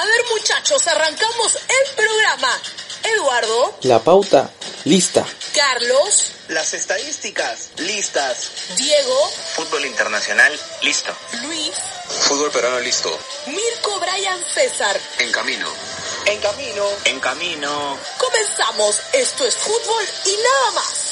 A ver muchachos, arrancamos el programa. Eduardo, La pauta, lista. Carlos, Las estadísticas, listas. Diego, Fútbol internacional, listo. Luis, Fútbol peruano listo. Mirko, Brian, César. En camino. En camino. En camino. Comenzamos. Esto es fútbol y nada más.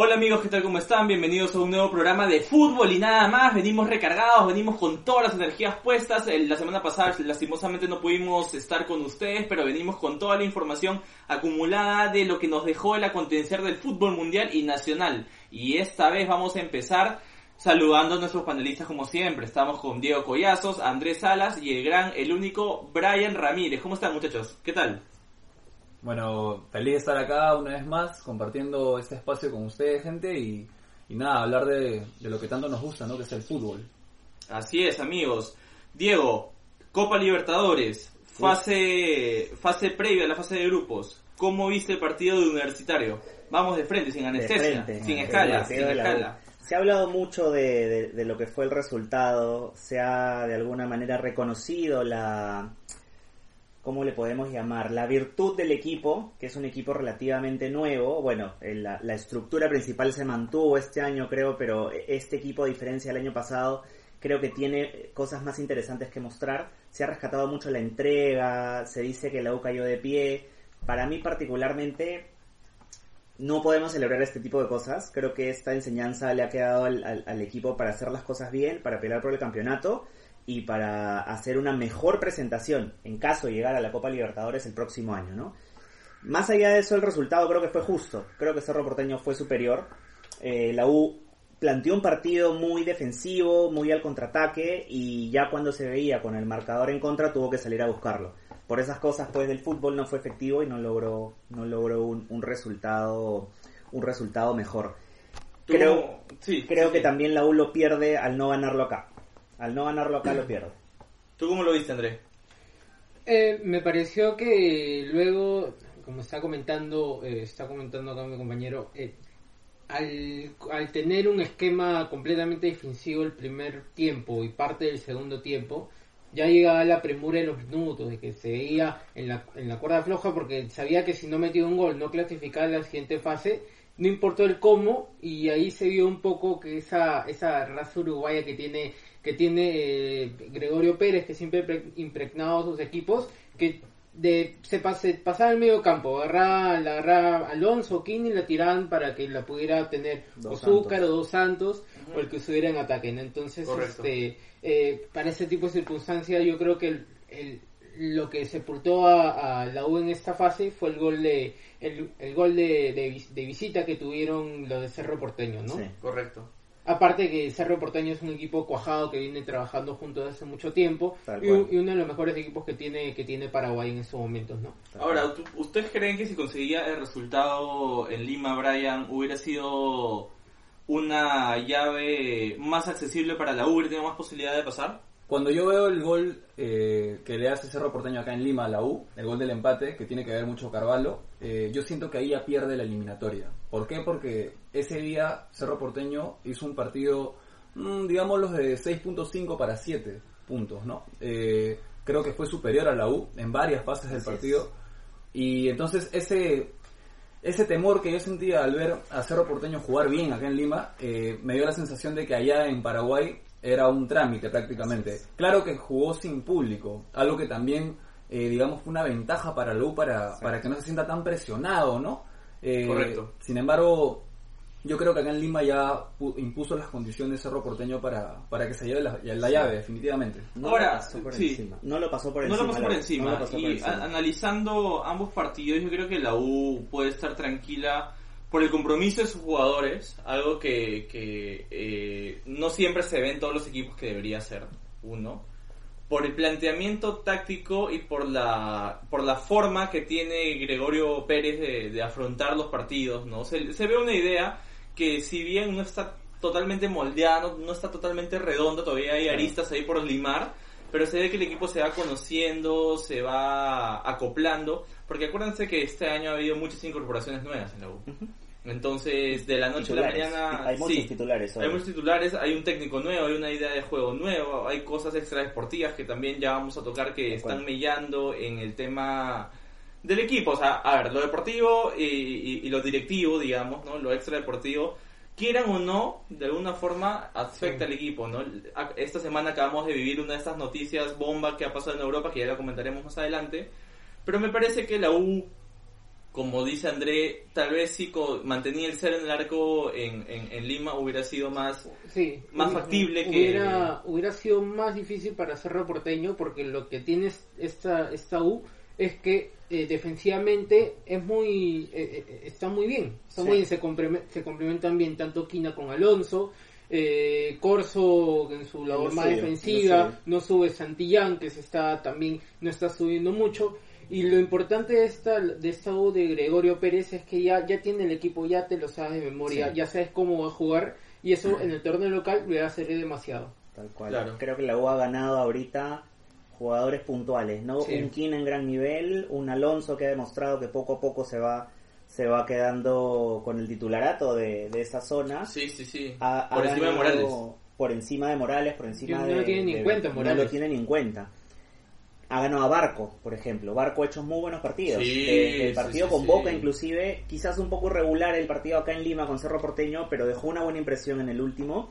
Hola amigos, ¿qué tal? ¿Cómo están? Bienvenidos a un nuevo programa de fútbol y nada más. Venimos recargados, venimos con todas las energías puestas. El- La semana pasada lastimosamente no pudimos estar con ustedes, pero venimos con toda la información acumulada de lo que nos dejó el acontecer del fútbol mundial y nacional. Y esta vez vamos a empezar saludando a nuestros panelistas como siempre. Estamos con Diego Collazos, Andrés Salas y el gran, el único Brian Ramírez. ¿Cómo están muchachos? ¿Qué tal? Bueno, feliz de estar acá una vez más, compartiendo este espacio con ustedes, gente, y, y nada, hablar de, de lo que tanto nos gusta, ¿no? Que es el fútbol. Así es, amigos. Diego, Copa Libertadores, fase, fase previa a la fase de grupos. ¿Cómo viste el partido de Universitario? Vamos de frente, sin anestesia, frente. sin escala, sin escala. Se ha hablado mucho de, de- de lo que fue el resultado, se ha de alguna manera reconocido la, ¿cómo le podemos llamar? La virtud del equipo, que es un equipo relativamente nuevo. Bueno, eh, la, estructura principal se mantuvo este año, creo, pero este equipo, a diferencia del año pasado, creo que tiene cosas más interesantes que mostrar. Se ha rescatado mucho la entrega, se dice que la U cayó de pie. Para mí particularmente, no podemos celebrar este tipo de cosas. Creo que esta enseñanza le ha quedado al equipo para hacer las cosas bien, para pelear por el campeonato y para hacer una mejor presentación en caso de llegar a la Copa Libertadores el próximo año, ¿no? Más allá de eso, el resultado creo que fue justo. Creo que Cerro Porteño fue superior. Eh, la U planteó un partido muy defensivo, muy al contraataque y ya cuando se veía con el marcador en contra tuvo que salir a buscarlo. Por esas cosas, pues, del fútbol no fue efectivo y no logró, no logró un, un resultado, un resultado mejor. Creo, sí, creo sí, que también la U lo pierde al no ganarlo acá. Al no ganarlo acá lo pierde. ¿Tú cómo lo viste, Andrés? Eh, me pareció que luego, como está comentando, eh, está comentando acá mi compañero, eh, al, al tener un esquema completamente defensivo el primer tiempo y parte del segundo tiempo, ya llegaba la premura de los minutos, de que se veía en la, en la cuerda floja porque sabía que si no metía un gol no clasificaba a la siguiente fase, no importó el cómo y ahí se vio un poco que esa, esa raza uruguaya que tiene que tiene eh, Gregorio Pérez, que siempre pre- impregnado a sus equipos, que de, se pase, pasaba al medio campo, agarraba, la agarraba Alonso, Kini y la tiraban para que la pudiera tener Santos. o Dos Santos o el que estuviera en ataque. ¿no? Entonces, Correcto. este, eh, para ese tipo de circunstancias, yo creo que el, el- lo que sepultó a, a la U en esta fase fue el gol de el, el gol de, de visita que tuvieron los de Cerro Porteño, ¿no? Sí. Correcto. Aparte que Cerro Porteño es un equipo cuajado que viene trabajando juntos desde hace mucho tiempo y, uno de los mejores equipos que tiene que tiene Paraguay en estos momentos, ¿no? Ahora, ¿tú- ¿ustedes creen que si conseguía el resultado en Lima, Brian, hubiera sido una llave más accesible para la U, hubiera tenido más posibilidad de pasar? Cuando yo veo el gol eh, que le hace Cerro Porteño acá en Lima a la U, el gol del empate, que tiene que ver mucho Carvalho, eh, yo siento que ahí ya pierde la eliminatoria. ¿Por qué? Porque ese día Cerro Porteño hizo un partido, mm, digámoslo, de 6.5 para 7 puntos, ¿no? Eh, creo que fue superior a la U en varias fases del Así es. partido. Y entonces ese, ese temor que yo sentía al ver a Cerro Porteño jugar bien acá en Lima, me dio la sensación de que allá en Paraguay era un trámite prácticamente. Claro que jugó sin público, algo que también, eh, digamos, fue una ventaja para la U para, para que no se sienta tan presionado, ¿no? Eh, Correcto. Sin embargo, yo creo que acá en Lima ya pu- impuso las condiciones Cerro Porteño para, para que se lleve la, la llave, definitivamente. No Ahora, lo pasó por sí. encima. No lo pasó por No encima. lo pasó por la- encima. no lo pasó por y encima. a- analizando ambos partidos, yo creo que la U puede estar tranquila por el compromiso de sus jugadores, algo que, que eh, no siempre se ve en todos los equipos que debería ser uno. por el planteamiento táctico y por la por la forma que tiene Gregorio Pérez de, de afrontar los partidos, ¿no? Se, se ve una idea que si bien no está totalmente moldeada, no, no está totalmente redonda, todavía hay aristas ahí por limar, pero se ve que el equipo se va conociendo, se va acoplando, porque acuérdense que este año ha habido muchas incorporaciones nuevas en la U. Entonces, de la noche a la Titulares. mañana... Hay muchos sí, titulares. hoy. hay muchos titulares, hay un técnico nuevo, hay una idea de juego nuevo, hay cosas extra deportivas que también ya vamos a tocar que están mellando en el tema del equipo. O sea, a ver, lo deportivo y, y- y lo directivo, digamos, ¿no? Lo extra deportivo, quieran o no, de alguna forma afecta al equipo, ¿no? Esta semana acabamos de vivir una de estas noticias bomba que ha pasado en Europa, que ya la comentaremos más adelante. Pero me parece que la U como dice André, tal vez si co- mantenía el cero en el arco en, en, en Lima hubiera sido más... Sí, Más factible que- hubiera, hubiera sido más difícil para Cerro Porteño porque lo que tiene es- esta, esta U es que eh, defensivamente es muy eh, eh, está muy bien, está Sí. muy bien, se, compreme- se complementan bien tanto Quina con Alonso, eh, Corso en su labor más defensiva, suyo. no sube Santillán que se está también no está subiendo mucho y lo importante de esta de esta U de Gregorio Pérez es que ya ya tiene el equipo, ya te lo sabes de memoria, Sí. ya sabes cómo va a jugar y eso en el torneo local le va a servir demasiado. Tal cual. Claro. Creo que la U ha ganado ahorita jugadores puntuales, ¿no? Sí. Un Kin en gran nivel, un Alonso que ha demostrado que poco a poco se va se va quedando con el titularato de, de esa zona. Sí, sí, sí. Ha- ha Por encima de Morales. Por encima de Morales, por encima no de... lo tiene ni en cuenta, No Morales. lo tiene ni en cuenta. Ha ganado a Barco, por ejemplo. Barco ha hecho muy buenos partidos. Sí, Eh, el partido sí, con sí. Boca, inclusive, quizás un poco irregular el partido acá en Lima con Cerro Porteño, pero dejó una buena impresión en el último.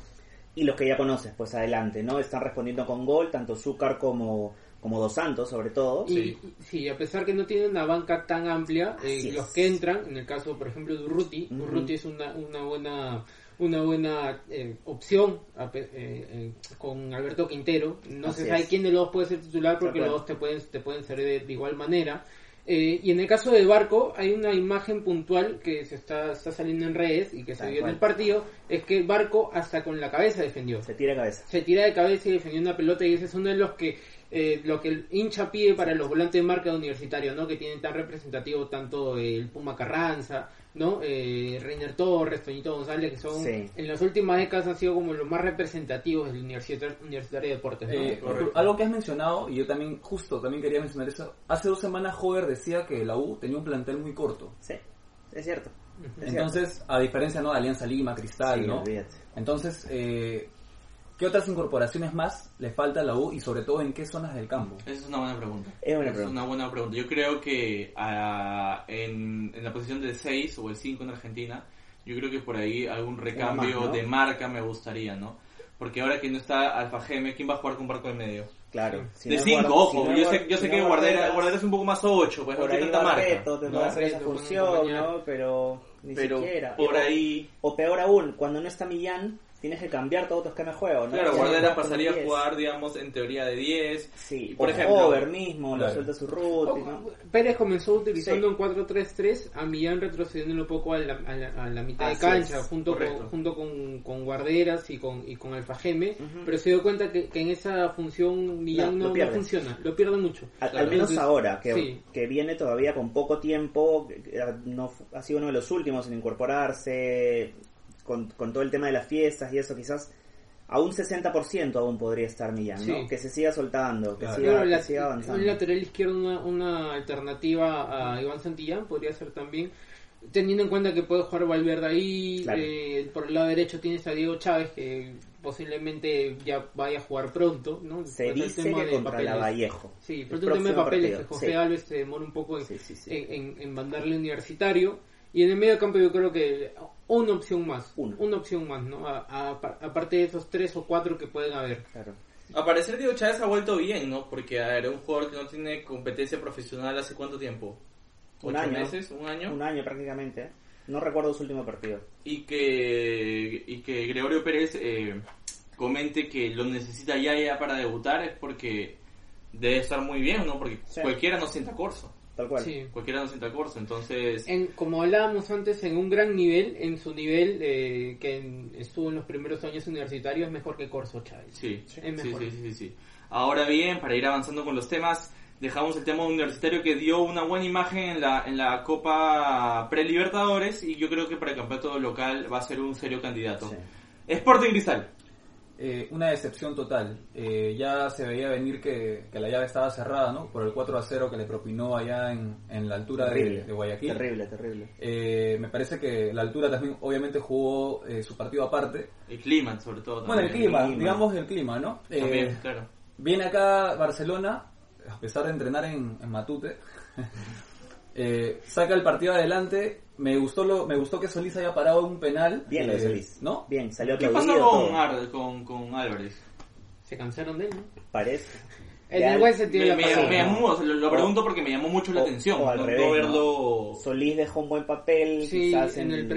Y los que ya conoces, pues adelante, ¿no? Están respondiendo con gol, tanto Zúcar como, como Dos Santos, sobre todo. Y, Sí. a pesar que no tiene una banca tan amplia, eh, los que entran, en el caso, por ejemplo, de Urruti, Ujú. Urruti es una, una buena una buena eh, opción a eh, eh, con Alberto Quintero. No Así se sabe es. quién de los dos puede ser titular porque De los dos te pueden, te pueden ser de, de igual manera. Eh, y en el caso de Barco, hay una imagen puntual que se está, está saliendo en redes y que se Tal vio en el partido, es que Barco hasta con la cabeza defendió Se tira cabeza. se tira de cabeza y defendió una pelota y ese es uno de los que eh, lo que el hincha pide para los volantes de marca de universitario, ¿no? Que tienen tan representativo tanto el Puma Carranza, ¿no? Eh, Reiner Torres, Toñito González, que son Sí. en las últimas décadas han sido como los más representativos del universitario, universitario de deportes, ¿no? Eh, algo que has mencionado, y yo también, justo, también quería mencionar eso. Hace dos semanas Hover decía que la U tenía un plantel muy corto. Sí, es cierto. Es Entonces, a diferencia ¿no? de Alianza Lima, Cristal, Sí, ¿no? olvídate. Entonces, eh, ¿qué otras incorporaciones más le falta a la U y sobre todo en qué zonas del campo? Esa es una buena pregunta. Es Esa pregunta. una buena pregunta. Yo creo que ah, en, en la posición del 6 o el 5 en Argentina, yo creo que por ahí algún recambio más, ¿no? de marca me gustaría, ¿no? Porque ahora que no está Alfa Geme, ¿quién va a jugar con Barco en medio? Claro. Si de no 5, guarda- ojo. si no yo sé, yo sé si que no Guardera, Guardera es un poco más 8, pues no por tiene ahí tanta marca. Barreto te ¿no? hacer esa función. ¿no? Pero ni Pero siquiera. por O- ahí... O peor aún, cuando no está Millán, tienes que cambiar todo tu esquema de juego, ¿no? Claro, Guardera pasaría a 10. jugar, digamos, en teoría de 10. Sí, por o ejemplo, Over mismo, lo Claro. suelta su ruta, Oh, ¿no? Pérez comenzó utilizando Sí. un 4-3-3, a Millán retrocediendo un poco a la, a la- a la mitad Así de cancha, es, junto, correcto. con, junto con, con Guarderas y con, y con Alfa Geme, Ujú. pero se dio cuenta que, que en esa función Millán No, no, lo no funciona, lo pierde mucho. Al, Claro. al menos Entonces, ahora, que, sí. que viene todavía con poco tiempo, no, ha sido uno de los últimos en incorporarse, con, con todo el tema de las fiestas y eso, quizás a un 60% aún podría estar Millán, ¿no? Que se siga soltando, que, Claro. siga, Claro, que la- siga avanzando. un lateral izquierdo, una, una alternativa a Iván Santillán podría ser también, teniendo en cuenta que puede jugar Valverde ahí, Claro. eh, por el lado derecho tienes a Diego Chávez que posiblemente ya vaya a jugar pronto, ¿no? Se el dice tema que de contra papeles. la Vallejo. Sí, El pero un tema de papeles, partido, que José sí. Alves se demora un poco en, Sí, sí, sí. en, en- en mandarle universitario. Y en el medio campo yo creo que una opción más, Una. una opción más, ¿no? A- a- aparte de esos tres o cuatro que pueden haber. Claro. A parecer Diego Chávez ha vuelto bien, ¿no? Porque a ver, un jugador que no tiene competencia profesional hace cuánto tiempo? Un ¿Ocho año. meses? ¿Un año? Un año prácticamente. No recuerdo su último partido. Y que, y que Gregorio Pérez eh, comente que lo necesita ya ya para debutar es porque debe estar muy bien, ¿no? Porque Sí. cualquiera no sienta corso. Tal cual. Sí. Cualquiera no sienta corso, entonces... En, como hablábamos antes, en un gran nivel, en su nivel eh, que en- estuvo en los primeros años universitarios, es mejor que Corso Chávez. Sí, Es sí, mejor. sí, sí, sí, sí. Ahora bien, para ir avanzando con los temas, dejamos el tema universitario que dio una buena imagen en la, en la Copa Pre-Libertadores y yo creo que para el campeonato local va a ser un serio candidato. Sí. Sporting Cristal. Eh, una decepción total. Eh, ya se veía venir que, que la llave estaba cerrada, ¿no? Por el 4 a 0 que le propinó allá en, en la altura de, Terrible. de Guayaquil. Terrible, terrible. Eh, me parece que la altura también, obviamente, jugó eh, su partido aparte. El clima, sobre todo. Bueno, el clima, clima. digamos el clima, ¿no? Eh, También, claro. Viene acá Barcelona, a pesar de entrenar en, en Matute, eh, saca el partido adelante. Me gustó lo, me gustó que Solís haya parado un penal. Bien lo de eh, Solís. ¿No? Bien, salió ¿Qué pasó con. Ar- con, con Álvarez? Se cansaron de él, ¿no? Parece. En el buen sentido Me, me- me llamó, o sea, lo, pregunto porque me llamó mucho la atención. o al no, revés, no ¿no? verlo. Solís dejó un buen papel, Sí, quizás en en, el en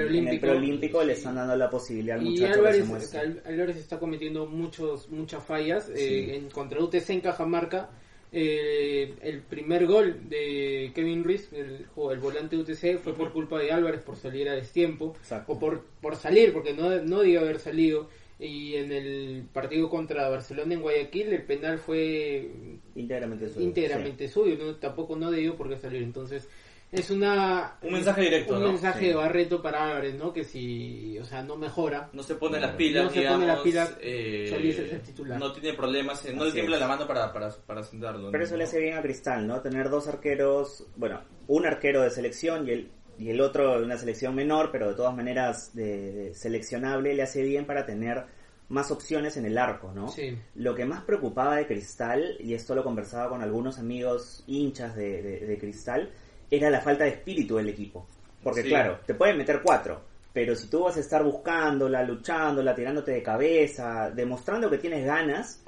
preolímpico. le están dando la posibilidad al Y muchacho que se Álvarez, Álvarez está cometiendo muchos, muchas fallas. Sí. Eh, en, contra UTC en Cajamarca, eh, el primer gol de Kevin Ruiz, el, el volante de UTC, fue por culpa de Álvarez por salir a destiempo. Exacto. O por, por salir, porque no, no debió haber salido. Y en el partido contra Barcelona en Guayaquil, el penal fue Íntegramente suyo. íntegramente suyo, ¿no? tampoco no debió por qué salir. Entonces, es una Un mensaje directo, un ¿no? mensaje Sí. de Barreto para Álvarez, ¿no? Que si, o sea, no mejora. No se pone las pilas, No se digamos. pone las pilas, eh, Solís es el titular. No tiene problemas, eh, no le tiembla es. la mano para, para, para sentarlo. Pero ¿no? eso le hace bien a Cristal, ¿no? Tener dos arqueros, bueno, un arquero de selección y el, y el otro de una selección menor, pero de todas maneras de, de seleccionable, le hace bien para tener más opciones en el arco, ¿no? Sí. Lo que más preocupaba de Cristal, y esto lo conversaba con algunos amigos hinchas de, de- de Cristal, era la falta de espíritu del equipo. Porque Sí. claro, te pueden meter cuatro, pero si tú vas a estar buscándola, luchándola, tirándote de cabeza, demostrando que tienes ganas,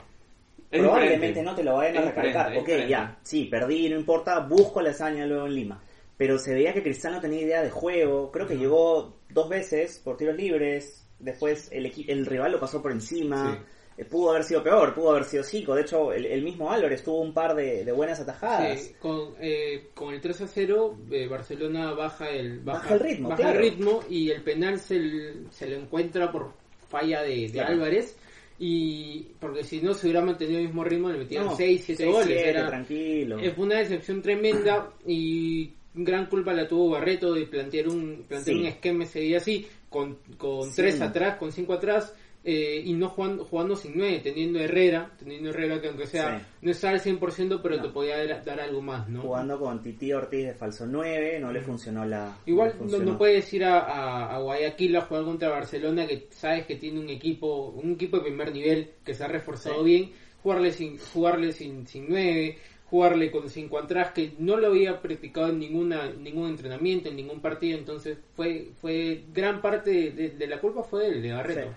Es probablemente diferente. no te lo vayan a recalcar. Ok, ya, sí, perdí, no importa, busco la hazaña luego en Lima. Pero se veía que Cristal no tenía idea de juego, creo que llegó dos veces por tiros libres, después el, el rival lo pasó por encima. Sí. Eh, Pudo haber sido peor, pudo haber sido cinco. De hecho, el, el mismo Álvarez tuvo un par de, de buenas atajadas. Sí, con, eh, con el 3 a 0, eh, Barcelona baja el, Baja el ritmo, baja claro. el ritmo y el penal se, l- se lo encuentra por falla de, de Claro. Álvarez. Y porque si no se hubiera mantenido el mismo ritmo, le metían No, 6, 7 seis, goles. siete, Era, tranquilo. fue una decepción tremenda y gran culpa la tuvo Barreto de plantear un, plantear Sí. un esquema ese día así, con, con Sí. 3 atrás, con 5 atrás. Eh, y no jugando, jugando sin 9, teniendo Herrera, teniendo Herrera que aunque sea Sí. no está al 100%, pero No. te podía dar, dar algo más, ¿no? Jugando con Titi Ortiz de falso 9, no le funcionó la. Igual no, funcionó. no puedes ir a, a- a Guayaquil a jugar contra Barcelona que sabes que tiene un equipo un equipo de primer nivel que se ha reforzado Sí. bien jugarle sin jugarle sin sin nueve jugarle con cinco atrás que no lo había practicado en ninguna ningún entrenamiento en ningún partido entonces fue fue gran parte de, la culpa fue de Barreto Sí.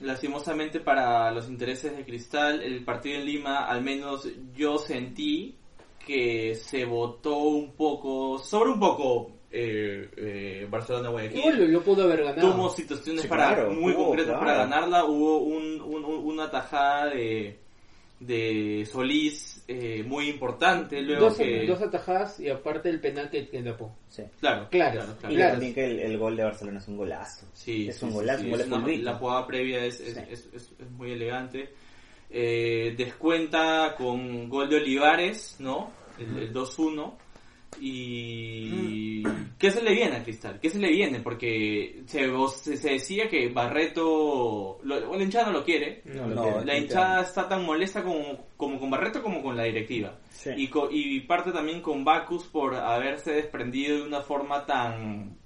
Lastimosamente para los intereses de Cristal, el partido en Lima, al menos yo sentí que se votó un poco, sobre un poco eh, eh, Barcelona Guayaquil. lo, lo pudo haber ganado Tuvo situaciones Sí, para claro, muy hubo, concretas claro. para ganarla. Hubo un, un- un- una tajada de, de Solís eh, muy importante. Luego dos, que, dos atajadas y aparte el penal que, que tapó Sí. claro, Claro, claro, claro. Y Claro. también que el, el gol de Barcelona es un golazo. Sí, es un sí, golazo, sí, un gol es una-. La jugada previa es, es, Sí. es- es- es muy elegante. Eh, descuenta con gol de Olivares, ¿no? El, el 2-1. Y... ¿Qué se le viene a Cristal? ¿Qué se le viene? Porque se, se, se decía que Barreto... Lo, la hinchada no lo quiere. no, No, lo que- La hinchada está tan molesta como, como con Barreto como con la directiva. Sí. Y, co- y parte también con Bacus por haberse desprendido de una forma tan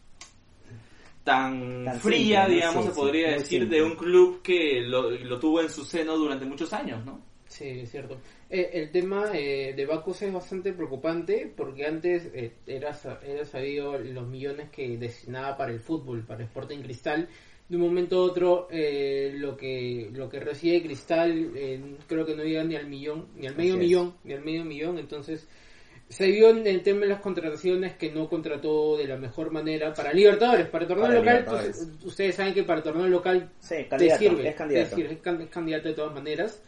tan, Tan fría, digamos, Sí, se podría decir, simple. de un club que lo, lo tuvo en su seno durante muchos años, ¿no? Sí, es cierto. Eh, el tema eh, de Bacus es bastante preocupante porque antes eh, era, era sabido los millones que destinaba para el fútbol, para Sporting Cristal. De un momento a otro, eh, lo que lo que recibe Cristal eh, creo que no llega ni al millón, ni al medio Así es. millón, ni al medio millón. Entonces, se vio en el tema de las contrataciones que no contrató de la mejor manera para Libertadores, para torneo Para local. Pues, ustedes saben que para torneo local Sí, te sirve, es candidato. te sirve, es can- es candidato de todas maneras.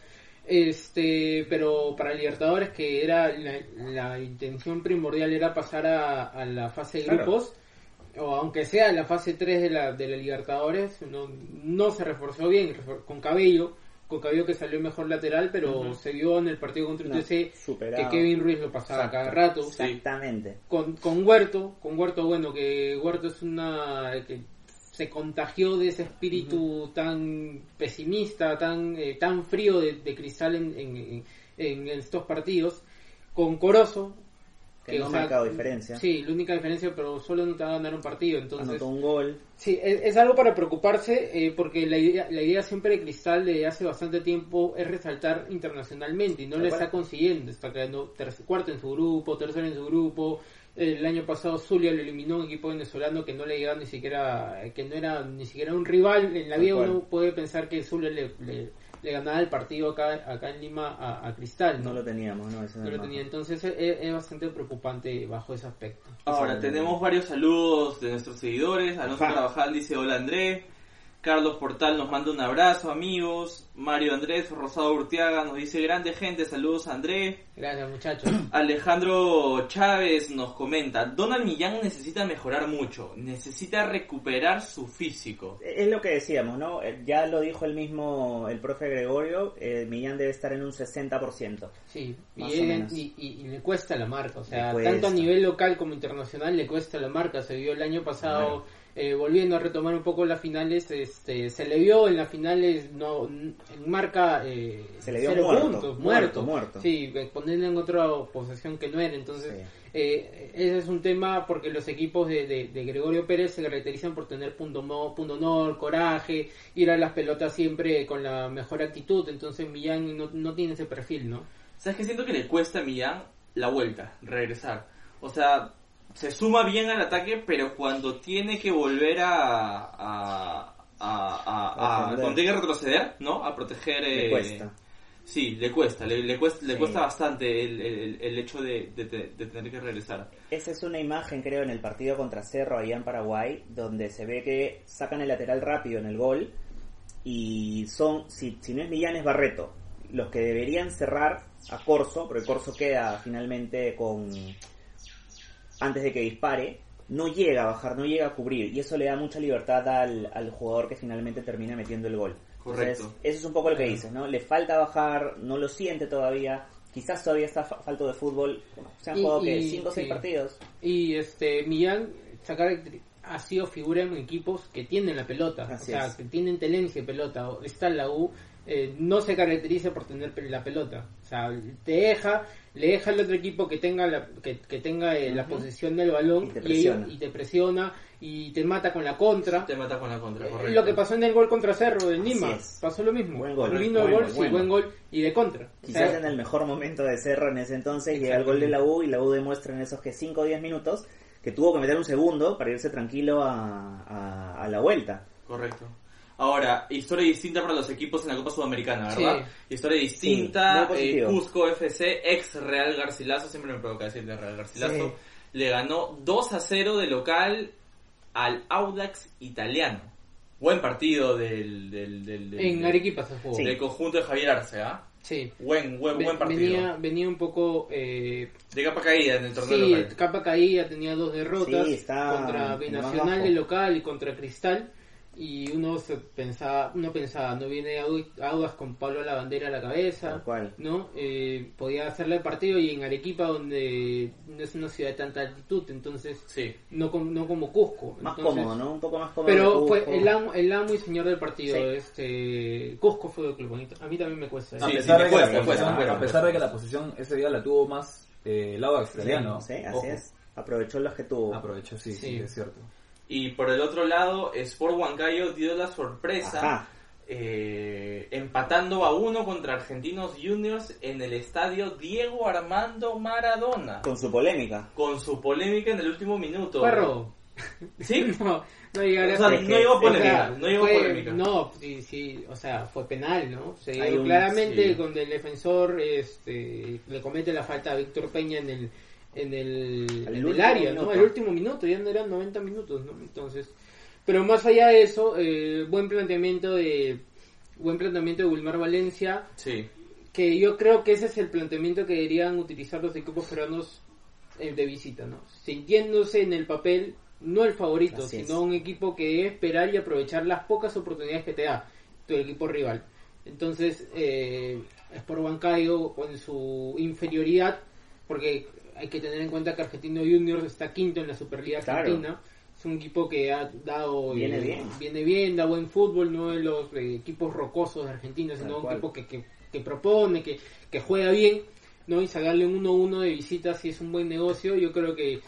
Este, pero para Libertadores que era la, la intención primordial era pasar a, a la fase de Claro. grupos o aunque sea la fase 3 de la de la Libertadores, no, no se reforzó bien con Cabello con Cabello que salió mejor lateral, pero se vio en el partido contra No, UTC que. Kevin Ruiz lo pasaba Exacto. cada rato. Exactamente. Con, con Huerto, con Huerto, bueno, que Huerto es una... que se contagió de ese espíritu tan pesimista, tan eh, tan frío de, de cristal en, en, en- en estos partidos. Con Corozo, Que no ha marcado diferencia. Sí, la única diferencia, pero solo no te va a ganar un partido, entonces... Anotó un gol. Sí, es, es algo para preocuparse eh, porque la idea, la idea siempre de Cristal de hace bastante tiempo es resaltar internacionalmente y no lo está consiguiendo. Está quedando cuarto en su grupo, tercero en su grupo. El año pasado Zulia lo eliminó un equipo venezolano que no le llegaba ni siquiera, que no era ni siquiera un rival. En la vida uno puede pensar que Zulia le, le, le ganaba el partido acá, acá en Lima a, a Cristal. No lo teníamos, ¿no? Ese No lo tenía. Entonces es, es bastante preocupante bajo ese aspecto. Ahora, tenemos varios saludos de nuestros seguidores. Alonso Ajá. Carvajal dice hola André. Carlos Portal nos manda un abrazo, amigos. Mario Andrés Rosado Urtiaga nos dice grande gente, saludos André. Gracias muchachos. Alejandro Chávez nos comenta, Donald Millán necesita mejorar mucho, necesita recuperar su físico. Es lo que decíamos, ¿no? Eh, Ya lo dijo el mismo, el profe Gregorio, eh, Millán debe estar en un 60%. Sí, y, Más o él- menos. y, y- y le cuesta la marca, o sea, tanto a nivel local como internacional le cuesta la marca. Se vio el año pasado, eh, volviendo a retomar un poco las finales, este, se le vio en las finales, no, en marca, eh, Se le vio cero muerto, puntos, muerto, muerto, muerto. Sí, eh, ponerle en otra posesión que no era, entonces. Sí. Eh, ese es un tema porque los equipos de, de- de Gregorio Pérez se caracterizan por tener punto, mo- punto honor, coraje, ir a las pelotas siempre con la mejor actitud. Entonces Millán no, no tiene ese perfil, ¿no? ¿Sabes qué? Siento que le cuesta a Millán la vuelta, regresar. O sea, se suma bien al ataque, pero cuando tiene que volver a... a, a, a- a- Defender. cuando tiene que retroceder, ¿no? A proteger... Le eh, cuesta. Sí, le cuesta, le, le cuesta, le Sí. cuesta bastante el, el- el hecho de, de- de- tener que regresar. Esa es una imagen, creo, en el partido contra Cerro, allá en Paraguay, donde se ve que sacan el lateral rápido en el gol y son, si, si no es Millán, es Barreto. Los que deberían cerrar a Corso, porque Corso queda finalmente con. Antes de que dispare, no llega a bajar, no llega a cubrir, y eso le da mucha libertad al, al jugador que finalmente termina metiendo el gol. Correcto. Entonces, eso es un poco lo que dices, ¿no? Le falta bajar, no lo siente todavía, quizás todavía está fa- falto de fútbol. Se han Y- jugado que y- 5 o 6 sí. partidos. Y este Millán ha sido figura en equipos que tienen la pelota, Así o sea, es. que tienen tenencia de pelota. O- Está en la U, eh, no se caracteriza por tener la pelota. O sea, te deja, le deja al otro equipo que tenga la, que, que tenga eh, la posesión del balón Y te ellos- presiona. y te presiona y te mata con la contra. Te mata con la contra, Eh, correcto. Lo que pasó en el gol contra Cerro en Lima, es. pasó lo mismo. Buen gol, Vino buen el gol, gol, sí, buen buen gol. y de contra. O Quizás sea, en el mejor momento de Cerro en ese entonces llega el gol de la U y la U demuestra en esos que 5 o 10 minutos que tuvo que meter un segundo para irse tranquilo a, a- a la vuelta. Correcto. Ahora, historia distinta para los equipos en la Copa Sudamericana, Sí. ¿verdad? Historia Sí, distinta. muy eh, positivo. Cusco FC, ex Real Garcilaso, siempre me provoca decirle Real Garcilaso, Sí. le ganó 2 a 0 de local al Audax italiano. Buen partido del, del, del, del- en Arequipa se jugó. del conjunto de Javier Arce, ¿ah? Sí. Buen, buen, buen partido. venía, venía un poco eh, De capa caída en el torneo Sí, local. capa caída, tenía dos derrotas Sí, está contra Binacional de local y contra Cristal. Y uno se pensaba, uno pensaba, no viene Au- Audas con Pablo la bandera a la cabeza, cual. ¿no? Eh, podía hacerle el partido y en Arequipa donde no es una ciudad de tanta altitud, entonces Sí. no, no como Cusco. Más entonces- cómodo, ¿no? Un poco más cómodo. Pero fue el amo, el amo y señor del partido, Sí. este Cusco fue el club bonito. A mí también me cuesta. Sí, a, sí, pesar me de que cuesta, la cuesta, posición- me cuesta. a pesar de que la posición ese día la tuvo más eh, el lado Sí, australiano. sí, así Ojo. es. Aprovechó los que tuvo. Aprovechó, sí, sí, Sí. es cierto. Y por el otro lado, Sport Huancayo dio la sorpresa. Eh, empatando a uno contra Argentinos Juniors en el estadio Diego Armando Maradona. Con su polémica. Con su polémica en el último minuto. Perro. ¿Sí? No, no llegaría O sea, no llegó o sea, polémica, no llegó fue- polémica. No, sí, sí, o sea, fue penal, ¿no? Se Hay dio un- claramente sí. cuando el defensor este, le comete la falta a Víctor Peña en el en el, en el área, ¿no? minuto. El último minuto, ya no eran 90 minutos, ¿no? Entonces, pero más allá de eso, eh, buen planteamiento de buen planteamiento de Wilmar Valencia, Sí. que yo creo que ese es el planteamiento que deberían utilizar los equipos peruanos eh, de visita, ¿no? Sintiéndose en el papel no el favorito, Así es. sino un equipo que debe esperar y aprovechar las pocas oportunidades que te da tu equipo rival. Entonces, eh, Sport Huancayo con su inferioridad, porque hay que tener en cuenta que Argentino Juniors está quinto en la Superliga Claro. Argentina. Es un equipo que ha dado... Viene eh, bien. Viene bien, da buen fútbol, no de los eh, equipos rocosos de Argentina, Tal sino un equipo que, que, que propone, que, que juega bien, ¿no? Y sacarle un 1-1 de visita si es un buen negocio, yo creo que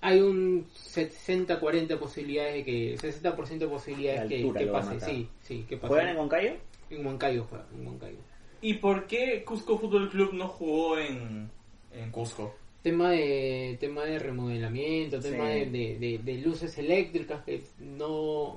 hay un 60-40 posibilidades de que 60% de posibilidades que, que pase, sí, sí, que pase. ¿Juegan en Moncayo? En Huancayo juega, en Huancayo. ¿Y por qué Cusco Fútbol Club no jugó en, en Cusco? Tema de tema de remodelamiento, tema Sí. de, de, de- de luces eléctricas que no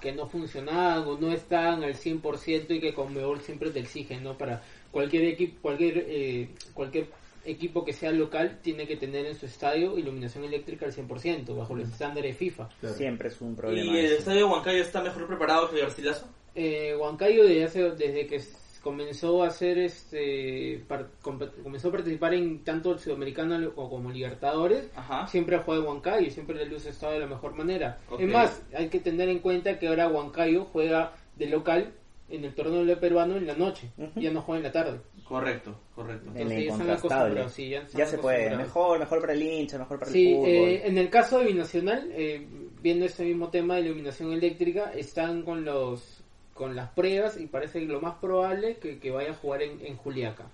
que no funcionaban o no estaban al 100% y que Conmebol siempre te exige, ¿no? Para cualquier equipo cualquier eh, cualquier equipo que sea local tiene que tener en su estadio iluminación eléctrica al 100% bajo los estándares FIFA. Siempre es un problema. ¿Y el estadio de Huancayo está mejor preparado que el Garcilaso? Eh, Huancayo desde, hace- desde que comenzó a hacer este par- comenzó a participar en tanto el sudamericano o como Libertadores Ajá. siempre ha jugado en Huancayo y siempre la luz ha estado de la mejor manera. Ok. Es más, hay que tener en cuenta que ahora Huancayo juega de local en el torneo peruano en la noche, Ujú. ya no juega en la tarde. Correcto, correcto. Entonces ya sí, ya se puede. Mejor, mejor para el hincha, mejor para Sí, el fútbol. eh, en el caso de Binacional, eh, viendo este mismo tema de iluminación eléctrica, están con los con las pruebas y parece lo más probable que, que vaya a jugar en, en Juliaca.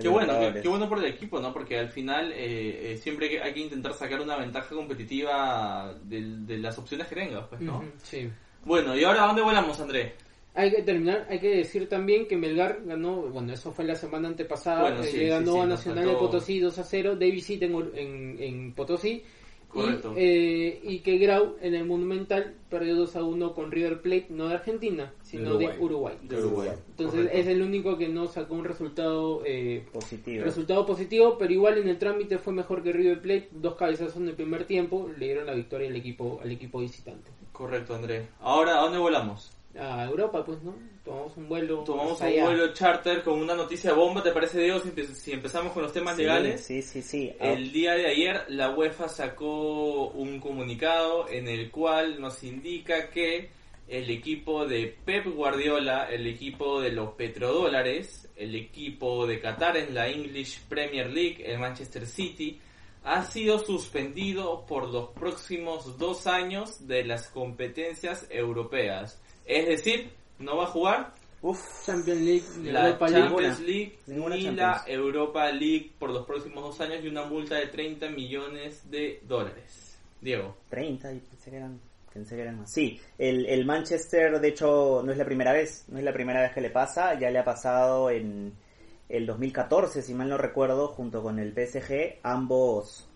Qué bueno, qué, bueno por el equipo, ¿no? Porque al final eh, eh, siempre hay que- hay que intentar sacar una ventaja competitiva del- de, las opciones que tengas, pues, ¿no? Sí. Bueno, ¿y ahora a dónde volamos, André? Hay que terminar, hay que decir también que Melgar ganó, bueno, eso fue la semana antepasada, Bueno, eh, sí, le sí, ganó sí, a Nacional faltó- de Potosí 2 a 0 de visita en, en, en Potosí. Correcto. Y, eh, y que Grau en el Monumental perdió 2 a 1 con River Plate, no de Argentina, sino de Uruguay. Uruguay. De Uruguay. Entonces Correcto. es el único que no sacó un resultado eh, Positivo. resultado positivo, pero igual en el trámite fue mejor que River Plate, dos cabezazos en el primer tiempo, le dieron la victoria al equipo al equipo visitante. Correcto, André. Ahora, ¿a dónde volamos? A Europa, pues, ¿no? Tomamos un vuelo. Tomamos hasta un allá. vuelo charter con una noticia bomba, ¿te parece, Diego? Si, empe- si empezamos con los temas Sí, legales. Sí, sí, sí. Ah, El día de ayer la UEFA sacó un comunicado en el cual nos indica que el equipo de Pep Guardiola, el equipo de los petrodólares, el equipo de Qatar en la English Premier League, el Manchester City, ha sido suspendido por los próximos dos años de las competencias europeas. Es decir, no va a jugar Uf, Champions League, la Europa League. Champions League Champions. la Europa League por los próximos dos años y una multa de 30 millones de dólares. Diego. 30, y pensé que eran, pensé que eran más. Sí, el, el Manchester, de hecho, no es la primera vez, no es la primera vez que le pasa, ya le ha pasado en el 2014, si mal no recuerdo, junto con el PSG, ambos,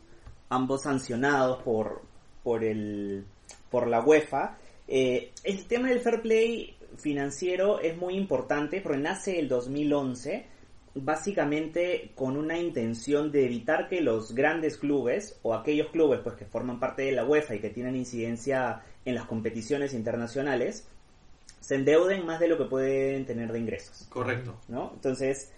ambos sancionados por, por, el, por la UEFA. Eh, el tema del fair play financiero es muy importante porque nace el 2011 básicamente con una intención de evitar que los grandes clubes o aquellos clubes pues que forman parte de la UEFA y que tienen incidencia en las competiciones internacionales se endeuden más de lo que pueden tener de ingresos. Correcto. ¿no? Entonces,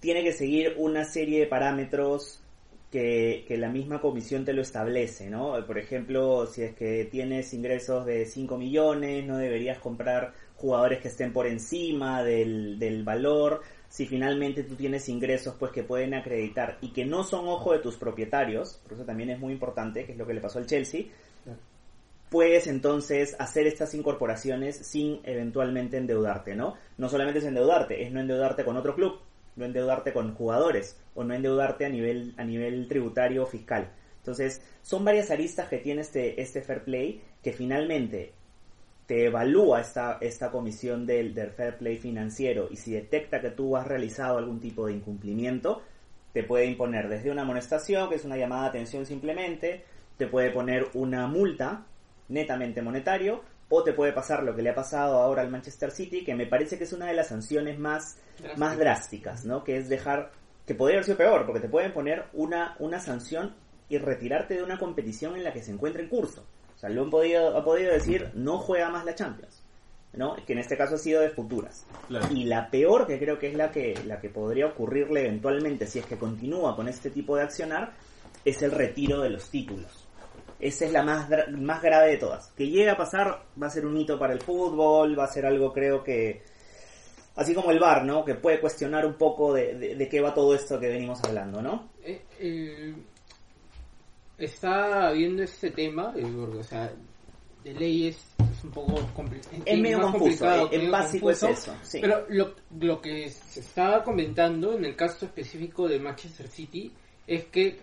tiene que seguir una serie de parámetros que, la misma comisión te lo establece, ¿no? Por ejemplo, si es que tienes ingresos de 5 millones, no deberías comprar jugadores que estén por encima del, del valor. Si finalmente tú tienes ingresos pues que pueden acreditar y que no son ojo de tus propietarios, por eso también es muy importante, que es lo que le pasó al Chelsea, puedes entonces hacer estas incorporaciones sin eventualmente endeudarte, ¿no? No solamente es endeudarte, es no endeudarte con otro club, no endeudarte con jugadores o no endeudarte a nivel a nivel tributario o fiscal. Entonces, son varias aristas que tiene este este fair play que finalmente te evalúa esta, esta comisión del, del fair play financiero y si detecta que tú has realizado algún tipo de incumplimiento, te puede imponer desde una amonestación, que es una llamada de atención simplemente, te puede poner una multa netamente monetario, o te puede pasar lo que le ha pasado ahora al Manchester City, que me parece que es una de las sanciones más, más drásticas, ¿no? Que es dejar, que podría haber sido peor, porque te pueden poner una, una sanción y retirarte de una competición en la que se encuentra en curso. O sea, lo han podido, ha podido decir, no juega más la Champions. ¿no? Que en este caso ha sido de futuras. Claro. Y la peor, que creo que es la que, la que podría ocurrirle eventualmente si es que continúa con este tipo de accionar, es el retiro de los títulos. Esa es la más, más grave de todas. Que llegue a pasar, va a ser un hito para el fútbol, va a ser algo creo que Así como el VAR, ¿no? Que puede cuestionar un poco de, de- de qué va todo esto que venimos hablando, ¿no? Eh, eh, está viendo este tema, eh, o sea, de ley es, es un poco complicado. Es medio confuso, eh, en básico es eso, sí. Pero lo, lo que se estaba comentando en el caso específico de Manchester City es que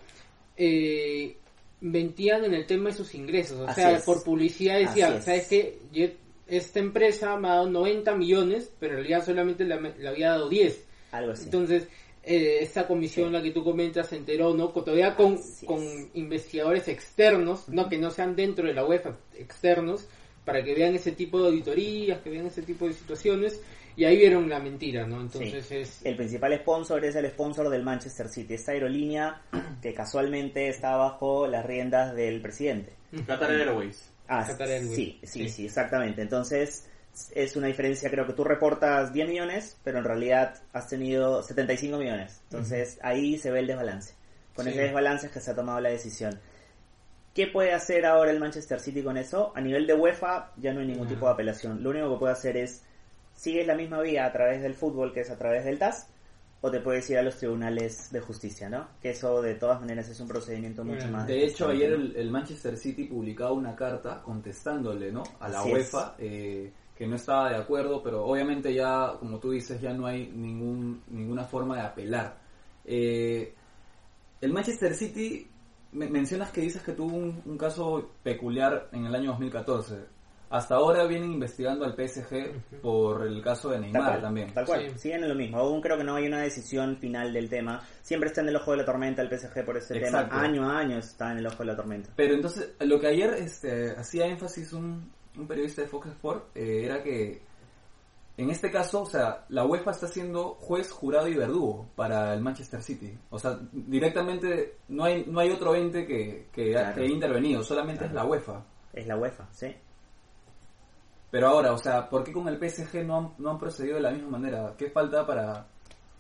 eh, mentían en el tema de sus ingresos. O Así sea, es. por publicidad decían, es. ¿sabes qué? Yo- esta empresa me ha dado 90 millones, pero en realidad solamente le, había dado 10. Algo así. Entonces, eh, esta comisión, la que tú comentas, se enteró, ¿no? Todavía con, con investigadores externos, no que no sean dentro de la UEFA, externos, para que vean ese tipo de auditorías, que vean ese tipo de situaciones, y ahí vieron la mentira, ¿no? Entonces Sí. es... El principal sponsor es el sponsor del Manchester City, esta aerolínea que casualmente está bajo las riendas del presidente. Qatar Airways. Ah, Qatar Airways. sí, sí, Sí. sí, exactamente. Entonces es una diferencia, creo que tú reportas 10 millones, pero en realidad has tenido 75 millones. Entonces ahí se ve el desbalance. Con Sí. ese desbalance es que se ha tomado la decisión. ¿Qué puede hacer ahora el Manchester City con eso? A nivel de UEFA ya no hay ningún tipo de apelación. Lo único que puede hacer es, sigues la misma vía a través del fútbol, que es a través del TAS, o te puedes ir a los tribunales de justicia, ¿no? Que eso de todas maneras es un procedimiento mucho más... De hecho, ayer el, el Manchester City publicaba una carta contestándole ¿no? a la Así. UEFA eh, que no estaba de acuerdo, pero obviamente ya, como tú dices, ya no hay ningún, ninguna forma de apelar. Eh, el Manchester City, me- mencionas que dices que tuvo un, un caso peculiar en el año 2014. Hasta ahora vienen investigando al PSG por el caso de Tal Neymar cual, también. Tal cual, Sí. siguen en lo mismo. Aún creo que no hay una decisión final del tema. Siempre está en el ojo de la tormenta el PSG por este Exacto. tema. Año a año está en el ojo de la tormenta. Pero entonces, lo que ayer este, hacía énfasis un, un periodista de Fox Sport eh, era que en este caso, o sea, la UEFA está siendo juez, jurado y verdugo para el Manchester City. O sea, directamente no hay no hay otro ente que, que, Claro. que haya intervenido, solamente Claro. es la UEFA. Es la UEFA, sí. Pero ahora, o sea, ¿por qué con el PSG no han, no han procedido de la misma manera? ¿Qué falta para...?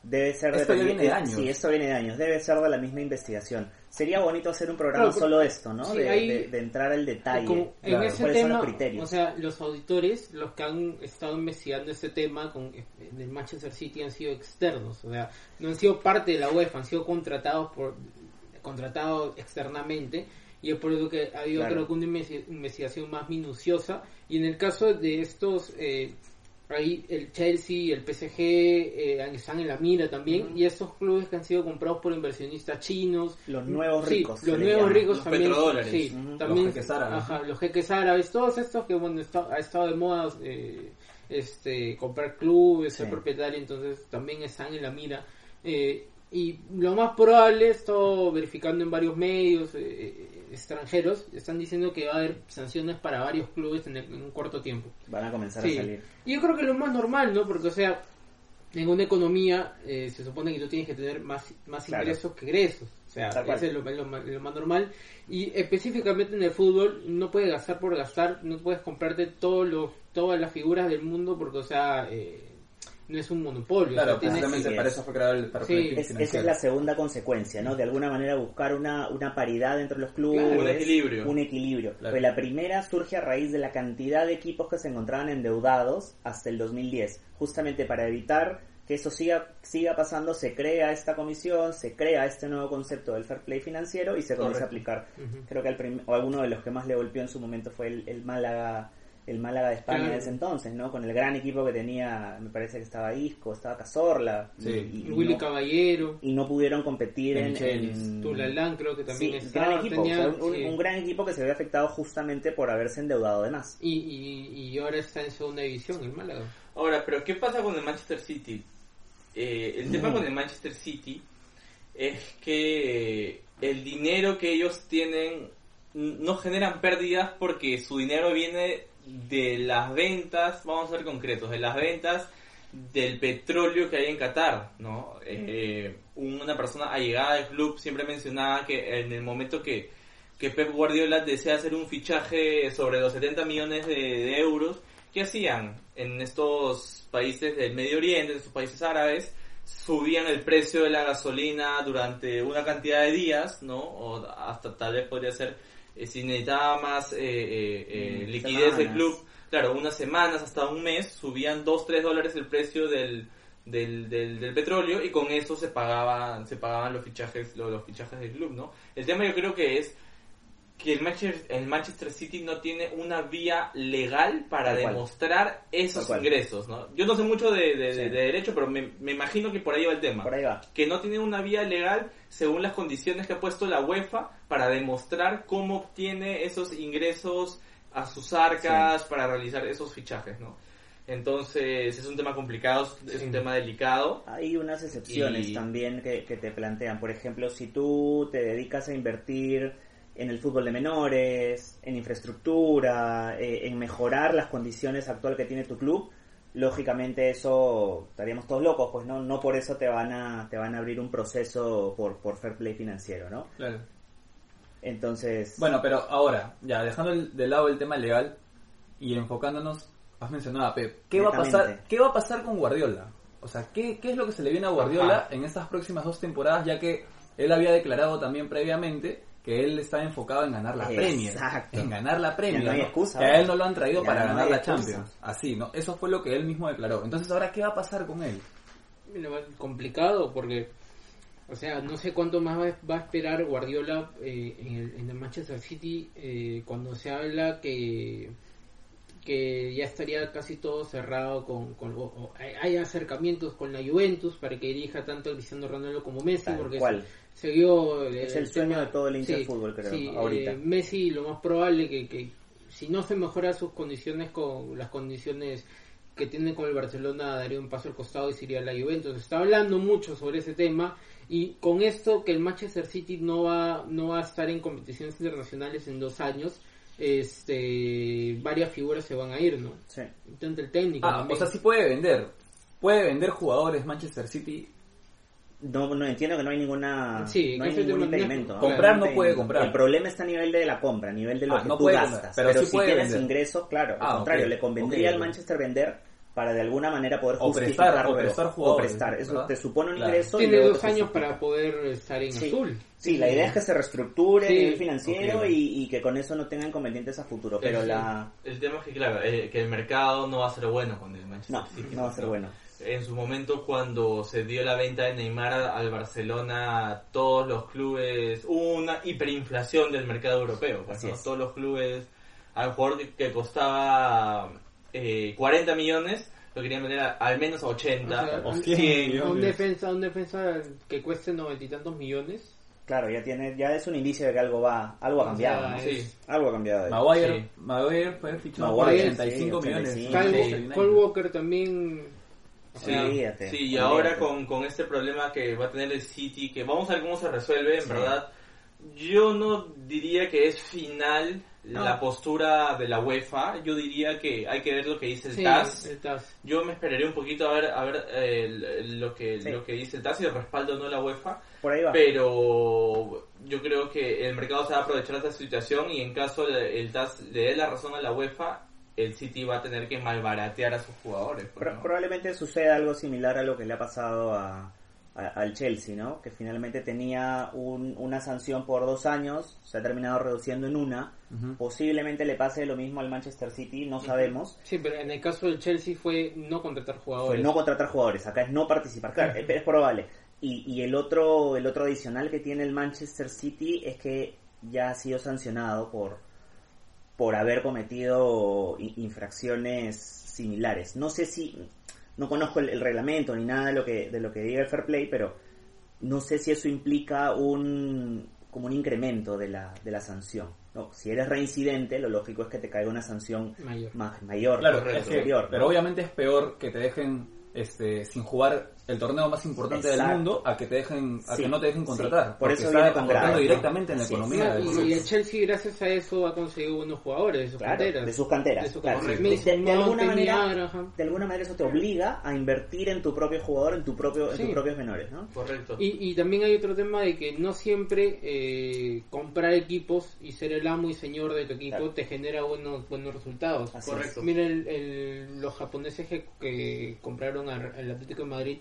Debe ser Esto ya dependi- viene de años. Sí, esto viene de años. Debe ser de la misma investigación. Sería bonito hacer un programa Claro, solo de esto, ¿no? sí, de, de- de entrar al detalle. Como en Claro, ese ¿Cuáles son tema, los criterios? o sea, los auditores, los que han estado investigando este tema con en el Manchester City han sido externos, o sea, no han sido parte de la UEFA, han sido contratados por contratados externamente y es por eso que ha habido Claro. creo que una investi- investigación más minuciosa y en el caso de estos eh, ahí el Chelsea y el PSG eh, están en la mira también y estos clubes que han sido comprados por inversionistas chinos Los nuevos Sí, ricos. los nuevos ricos Los también. petrodólares. Sí, también. Los jeques árabes, los jeques árabes, todos estos que, bueno, está- ha estado de moda eh, este, comprar clubes, ser Sí. propietario, entonces también están en la mira. Eh, y lo más probable, esto verificando en varios medios eh, eh, extranjeros, están diciendo que va a haber sanciones para varios clubes en, el- en un corto tiempo. Van a comenzar Sí. a salir. Y yo creo que lo más normal, ¿no? Porque, o sea, en una economía eh, se supone que tú tienes que tener más, más Claro. ingresos que egresos. O sea, eso es lo, lo lo más normal. Y específicamente en el fútbol, no puedes gastar por gastar, no puedes comprarte todos los, todas las figuras del mundo porque, o sea, eh, no es un monopolio. Claro, precisamente para es. eso fue creado el fair Sí. Es- esa es la segunda consecuencia, ¿no? De alguna manera buscar una, una paridad entre los clubes. Claro, un equilibrio. Un equilibrio. Claro. Pues la primera surge a raíz de la cantidad de equipos que se encontraban endeudados hasta el 2010. Justamente para evitar que eso siga, siga pasando, se crea esta comisión, se crea este nuevo concepto del fair play financiero y se comienza a aplicar. Creo que al prim- o alguno de los que más le golpeó en su momento fue el, el Málaga el Málaga de España Claro. de ese entonces, ¿no? Con el gran equipo que tenía, me parece que estaba Isco, estaba Cazorla, Sí. y, y Willy no, Caballero, y no pudieron competir en, en- Tulalán creo que también Sí, estaba. gran equipo, tenía- o sea, un, sí. un gran equipo que se ve afectado justamente por haberse endeudado de más. y, y, y ahora está en segunda división, el Málaga. Ahora, pero ¿qué pasa con el Manchester City? Eh, el tema con el Manchester City es que eh, el dinero que ellos tienen no generan pérdidas porque su dinero viene de las ventas, vamos a ser concretos, de las ventas del petróleo que hay en Qatar, ¿no? Eh, una persona allegada del club siempre mencionaba que en el momento que, que Pep Guardiola desea hacer un fichaje sobre los 70 millones de, de euros, ¿qué hacían en estos países del Medio Oriente, en estos países árabes? Subían el precio de la gasolina durante una cantidad de días, ¿no? O hasta tal vez podría ser si necesitaba más eh, eh, eh, Mm, liquidez del club, claro, unas semanas hasta un mes, subían 2, 3 dólares el precio del, del, del, del petróleo y con eso se pagaban, se pagaban los fichajes, los, los fichajes del club, ¿no? El tema yo creo que es que el Manchester, el Manchester City no tiene una vía legal para Tal cual. demostrar esos Tal ingresos, ¿no? Yo no sé mucho de, de- Sí. de- de derecho, pero me, me imagino que por ahí va el tema Por ahí va. que no tiene una vía legal según las condiciones que ha puesto la UEFA para demostrar cómo obtiene esos ingresos a sus arcas para realizar esos fichajes, ¿no? Entonces es un tema complicado, es un tema delicado. Hay unas excepciones Y- también que, que te plantean. Por ejemplo, si tú te dedicas a invertir en el fútbol de menores, en infraestructura, eh, en mejorar las condiciones actuales que tiene tu club, lógicamente eso estaríamos todos locos, pues no, no por eso te van a, te van a abrir un proceso por, por fair play financiero, ¿no? Claro. Entonces, Bueno, pero ahora, ya dejando de lado el tema legal y enfocándonos, has mencionado a Pep, ¿qué va a pasar, qué va a pasar con Guardiola? O sea, ¿qué, qué es lo que se le viene a Guardiola Ajá. en estas próximas dos temporadas, ya que él había declarado también previamente que él está enfocado en ganar la Premier, Exacto. en ganar la Premier, Ya no hay ¿no? excusa, que a él no lo han traído Ya para no ganar la. Champions, así, ¿no? Eso fue lo que él mismo declaró. Entonces, ahora, ¿qué va a pasar con él? Complicado porque, o sea, no sé cuánto más va, va a esperar Guardiola eh, en, el, en el Manchester City eh, cuando se habla que que ya estaría casi todo cerrado con, con o- o hay, hay acercamientos con la Juventus para que dirija tanto a Cristiano Ronaldo como Messi Tal porque cual. Eh, Es el sueño tema- de todo el hincha de fútbol, creo, sí, ahorita. eh, Messi lo más probable que, que si no se mejora sus condiciones con las condiciones que tiene con el Barcelona daría un paso al costado y se iría a la Juventus. Está hablando mucho sobre ese tema y con esto que el Manchester City no va no va a estar en competiciones internacionales en dos años, este varias figuras se van a ir, ¿no? sí. Tanto el técnico. Ah, o sea, sí puede vender. Puede vender jugadores Manchester City. No, no entiendo que no hay ninguna Sí, no hay ningún impedimento. ¿no? Comprar no puede comprar. El problema está a nivel de la compra, a nivel de lo Ah, que no tú puede gastas. comprar, pero pero sí si puede tienes vender. ingresos, claro, al Ah, contrario, le convendría al. Manchester vender para de alguna manera poder O prestar, justificarlo. o prestar o prestar. Eso ¿verdad? te supone un Claro. ingreso. tiene dos años para poder estar en Sí. azul. Sí, la idea es que se reestructure a Sí. nivel financiero y, y que con eso no tenga inconvenientes a futuro. Pero el, la... el tema es que, claro, eh, que el mercado no va a ser bueno con el Manchester No, City. no va a ser bueno. En su momento, cuando se dio la venta de Neymar al Barcelona, todos los clubes, hubo una hiperinflación del mercado europeo. pues. Todos los clubes, al jugador que- costaba eh, 40 millones, lo querían vender a- al menos a 80, O sea, o un- 100. A un defensa, un defensa que cueste noventa y tantos millones. Claro, ya tiene, ya es un indicio de que algo va, algo ha cambiado. Sí. Algo ha cambiado. Maguire, Sí. Maguire fue fichado por Maguire, 85 sí, millones. 85. Kyle, Walker también. Sí, Olvídate, sí, y olvídate. ahora con, con este problema que va a tener el City, que vamos a ver cómo se resuelve, en Sí. verdad, yo no diría que es final No. la postura de la UEFA, yo diría que hay que ver lo que dice el sí, TAS. el TAS. Yo me esperaría un poquito a ver, a ver eh, lo, que, Sí. lo que dice el TAS y el respaldo o no de la UEFA, Por ahí va. pero yo creo que el mercado se va a aprovechar de esta situación y en caso el, el TAS le dé la razón a la UEFA, el City va a tener que malbaratear a sus jugadores. pues, Pro- ¿no? probablemente suceda algo similar a lo que le ha pasado a, a- al Chelsea, ¿no? Que finalmente tenía un- una sanción por dos años, se ha terminado reduciendo en una. Posiblemente le pase lo mismo al Manchester City, no sabemos. Sí, pero en el caso del Chelsea fue no contratar Fue jugadores. no contratar jugadores, acá es no participar, claro, es, es probable. Y, y el otro el otro adicional que tiene el Manchester City es que ya ha sido sancionado por por haber cometido infracciones similares. No sé si no conozco el, el reglamento ni nada de lo que de lo que diga el fair play, pero no sé si eso implica un como un incremento de la de la sanción. ¿no? Si eres reincidente, lo lógico es que te caiga una sanción Mayor. ma- mayor, Claro, es que- superior. pero obviamente es peor que te dejen este, sin jugar el torneo más importante Exacto. del mundo a que te dejen a Sí, que no te dejen sí. contratar. Por eso está viene con afectando grados, ¿no? directamente en la economía y, el Chelsea gracias a eso ha conseguido buenos jugadores de sus Claro, canteras. de sus canteras. De sus claro. canteras. De- de, Mason de alguna manera, de alguna manera eso te obliga a invertir en tu propio jugador, en tu propio, en tus propios menores, ¿no? Correcto. Y, y también hay otro tema de que no siempre eh, comprar equipos y ser el amo y señor de tu equipo Claro. te genera buenos buenos resultados. Así Correcto. Mira el- el- los japoneses que, que compraron al, al Atlético de Madrid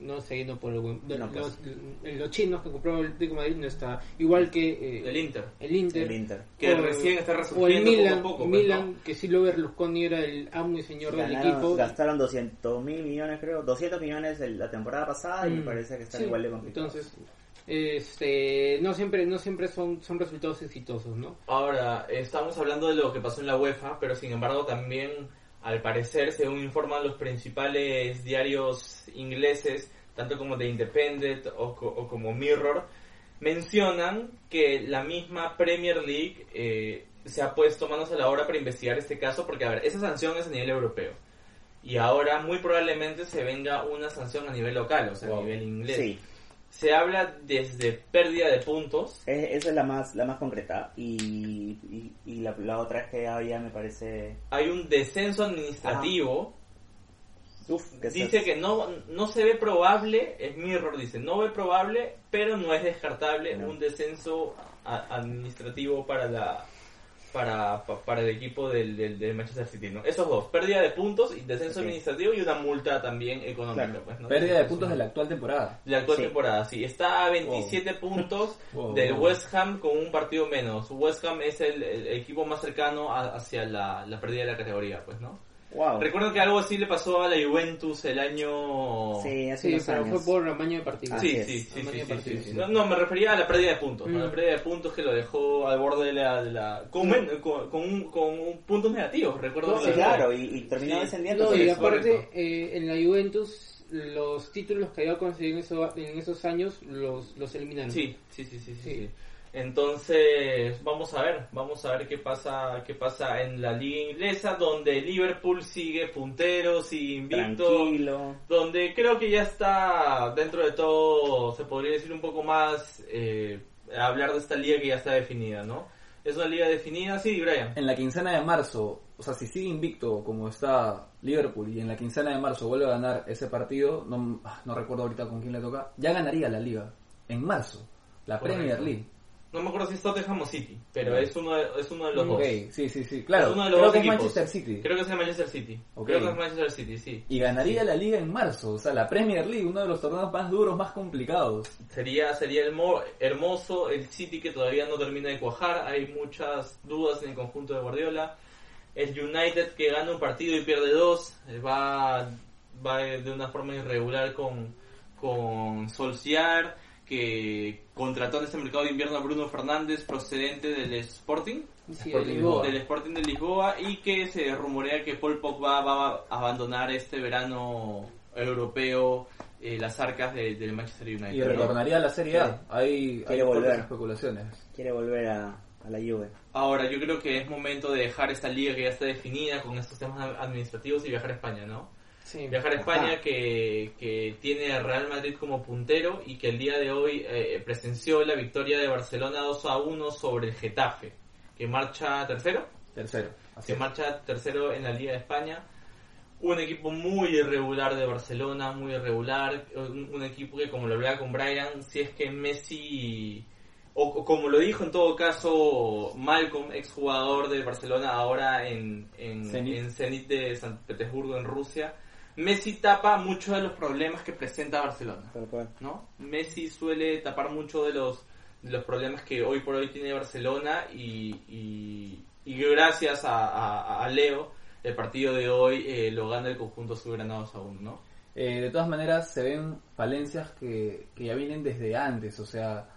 no está yendo por el buen- de- No, los, pues. los chinos que compraron el Atlético de Madrid no está igual que eh, El Inter. el Inter, El Inter. Que o- recién está o el resurgiendo Milan, poco a poco. pues, Milan ¿no? que sí lo Berlusconi era el amo y señor del equipo Gastaron 200 mil millones, creo. 200 millones el- la temporada pasada y me Mm, parece que están sí, igual de complicados. Entonces, este, no siempre, no siempre son, son resultados exitosos, ¿no? Ahora, estamos hablando de lo que pasó en la UEFA, pero sin embargo también, al parecer, según informan los principales diarios ingleses, tanto como The Independent o, co- o como Mirror, mencionan que la misma Premier League eh, se ha puesto manos a la obra para investigar este caso, porque, a ver, esa sanción es a nivel europeo. Y ahora muy probablemente se venga una sanción a nivel local, o sea, Wow. a nivel inglés. Sí, Se habla desde pérdida de puntos, es- esa es la más la más concreta. Y, y, y la, la otra es que ya me parece... hay un descenso administrativo. Uf, que se- Dice que no, no se ve probable, es Mirror, dice, no ve probable, pero no es descartable No. un descenso administrativo para la para, pa- para el equipo del, del, del Manchester City, ¿no? Esos dos, pérdida de puntos y descenso administrativo y una multa también económica, Claro. pues, ¿no? Pérdida de puntos de la actual temporada. de la actual Sí. temporada, sí. Está a 27 puntos Wow, del wow. West Ham con un partido menos. West Ham es el, el equipo más cercano a- hacia la, la pérdida de la categoría, pues, ¿no? Wow. Recuerdo que algo así le pasó a la Juventus el año... Sí, hace Sí, unos pero años. fue por amaño de partido. Así Sí, sí, sí, sí, Amaño de sí, partido. sí, sí. No, no, me refería a la pérdida de puntos, ¿no? Mm. La pérdida de puntos que lo dejó al borde de la... de la- con, men- con, con un- con un puntos negativos, recuerdo. Sí, claro, y, y terminó Sí. descendiendo. No, y eso. aparte, eh, en la Juventus, los títulos que había conseguido en, eso- en esos años los, los eliminaron. Sí, sí, sí, sí, sí, Sí. Entonces, vamos a ver, vamos a ver qué pasa, qué pasa en la liga inglesa, donde Liverpool sigue puntero, sigue invicto, Tranquilo. donde creo que ya está dentro de todo, se podría decir un poco más, eh, hablar de esta liga que ya está definida, ¿no? Es una liga definida, sí, Brian. En la quincena de marzo, o sea, si sigue invicto como está Liverpool y en la quincena de marzo vuelve a ganar ese partido, no, ah, no recuerdo ahorita con quién le toca, ya ganaría la liga. En marzo, la Correcto. Premier League. No me acuerdo si es Tottenham o City, pero es uno de, es uno de los dos. sí, sí, sí, claro. Es uno de los Creo dos que es. Manchester City. Creo que es el Manchester City. Creo que es Manchester City, sí. Y ganaría la liga en marzo, o sea, la Premier League, uno de los torneos más duros, más complicados. Sería, sería el mo- hermoso el City que todavía no termina de cuajar. Hay muchas dudas en el conjunto de Guardiola. El United que gana un partido y pierde dos. eh, Va, va de una forma irregular con, con Solskjaer que contrató en este mercado de invierno a Bruno Fernández procedente del Sporting. Sí, Sporting el Lisboa. Del Sporting de Lisboa y que se rumorea que Paul Pogba va a abandonar este verano europeo eh, las arcas de- del Manchester United. Y retornaría a la Serie A. Hay, hay Quiere fuertes volver. especulaciones. Quiere volver a, a la Juve. Ahora, yo creo que es momento de dejar esta liga que ya está definida con estos temas administrativos y viajar a España, ¿no? Sí. Viajar a España Ajá. que, que tiene a Real Madrid como puntero y que el día de hoy eh, presenció la victoria de Barcelona 2 a 1 sobre el Getafe, que marcha tercero, Tercero. Así que es. marcha tercero en la Liga de España. Un equipo muy irregular de Barcelona, muy irregular. Un, un equipo que, como lo hablaba con Brian, si es que Messi, o, o como lo dijo en todo caso Malcolm, exjugador de Barcelona, ahora en, en, Zenit. en Zenit de San Petersburgo, en Rusia, Messi tapa muchos de los problemas que presenta Barcelona. Tal cual. ¿no? Messi suele tapar mucho de los, de los problemas que hoy por hoy tiene Barcelona y, y, y gracias a, a- a Leo el partido de hoy eh, lo gana el conjunto subgranados aún, ¿no? Eh, de todas maneras, se ven falencias que, que ya vienen desde antes. O sea,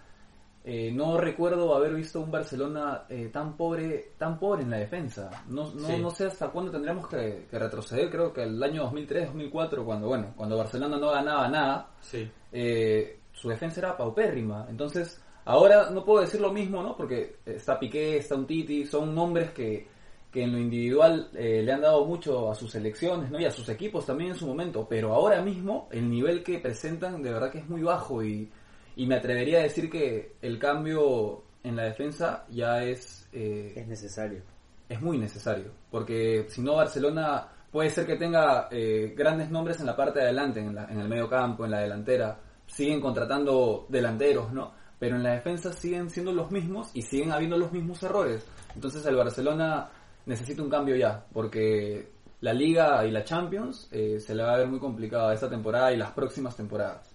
eh, no recuerdo haber visto un Barcelona eh, tan pobre tan pobre en la defensa. No, no, Sí. no sé hasta cuándo tendríamos que, que retroceder. Creo que el año 2003-2004, cuando bueno cuando Barcelona no ganaba nada, Sí. eh, su defensa era paupérrima. Entonces, ahora no puedo decir lo mismo, ¿no? Porque está Piqué, está un Titi, son nombres que, que en lo individual eh, le han dado mucho a sus selecciones, ¿no? Y a sus equipos también en su momento. Pero ahora mismo, el nivel que presentan de verdad que es muy bajo y, y me atrevería a decir que el cambio en la defensa ya es... eh, Es necesario. es muy necesario, porque si no Barcelona puede ser que tenga eh, grandes nombres en la parte de adelante, en, la- en el medio campo, en la delantera, siguen contratando delanteros, ¿no? Pero en la defensa siguen siendo los mismos y siguen habiendo los mismos errores. Entonces el Barcelona necesita un cambio ya, porque la Liga y la Champions eh, se le va a ver muy complicada esta temporada y las próximas temporadas.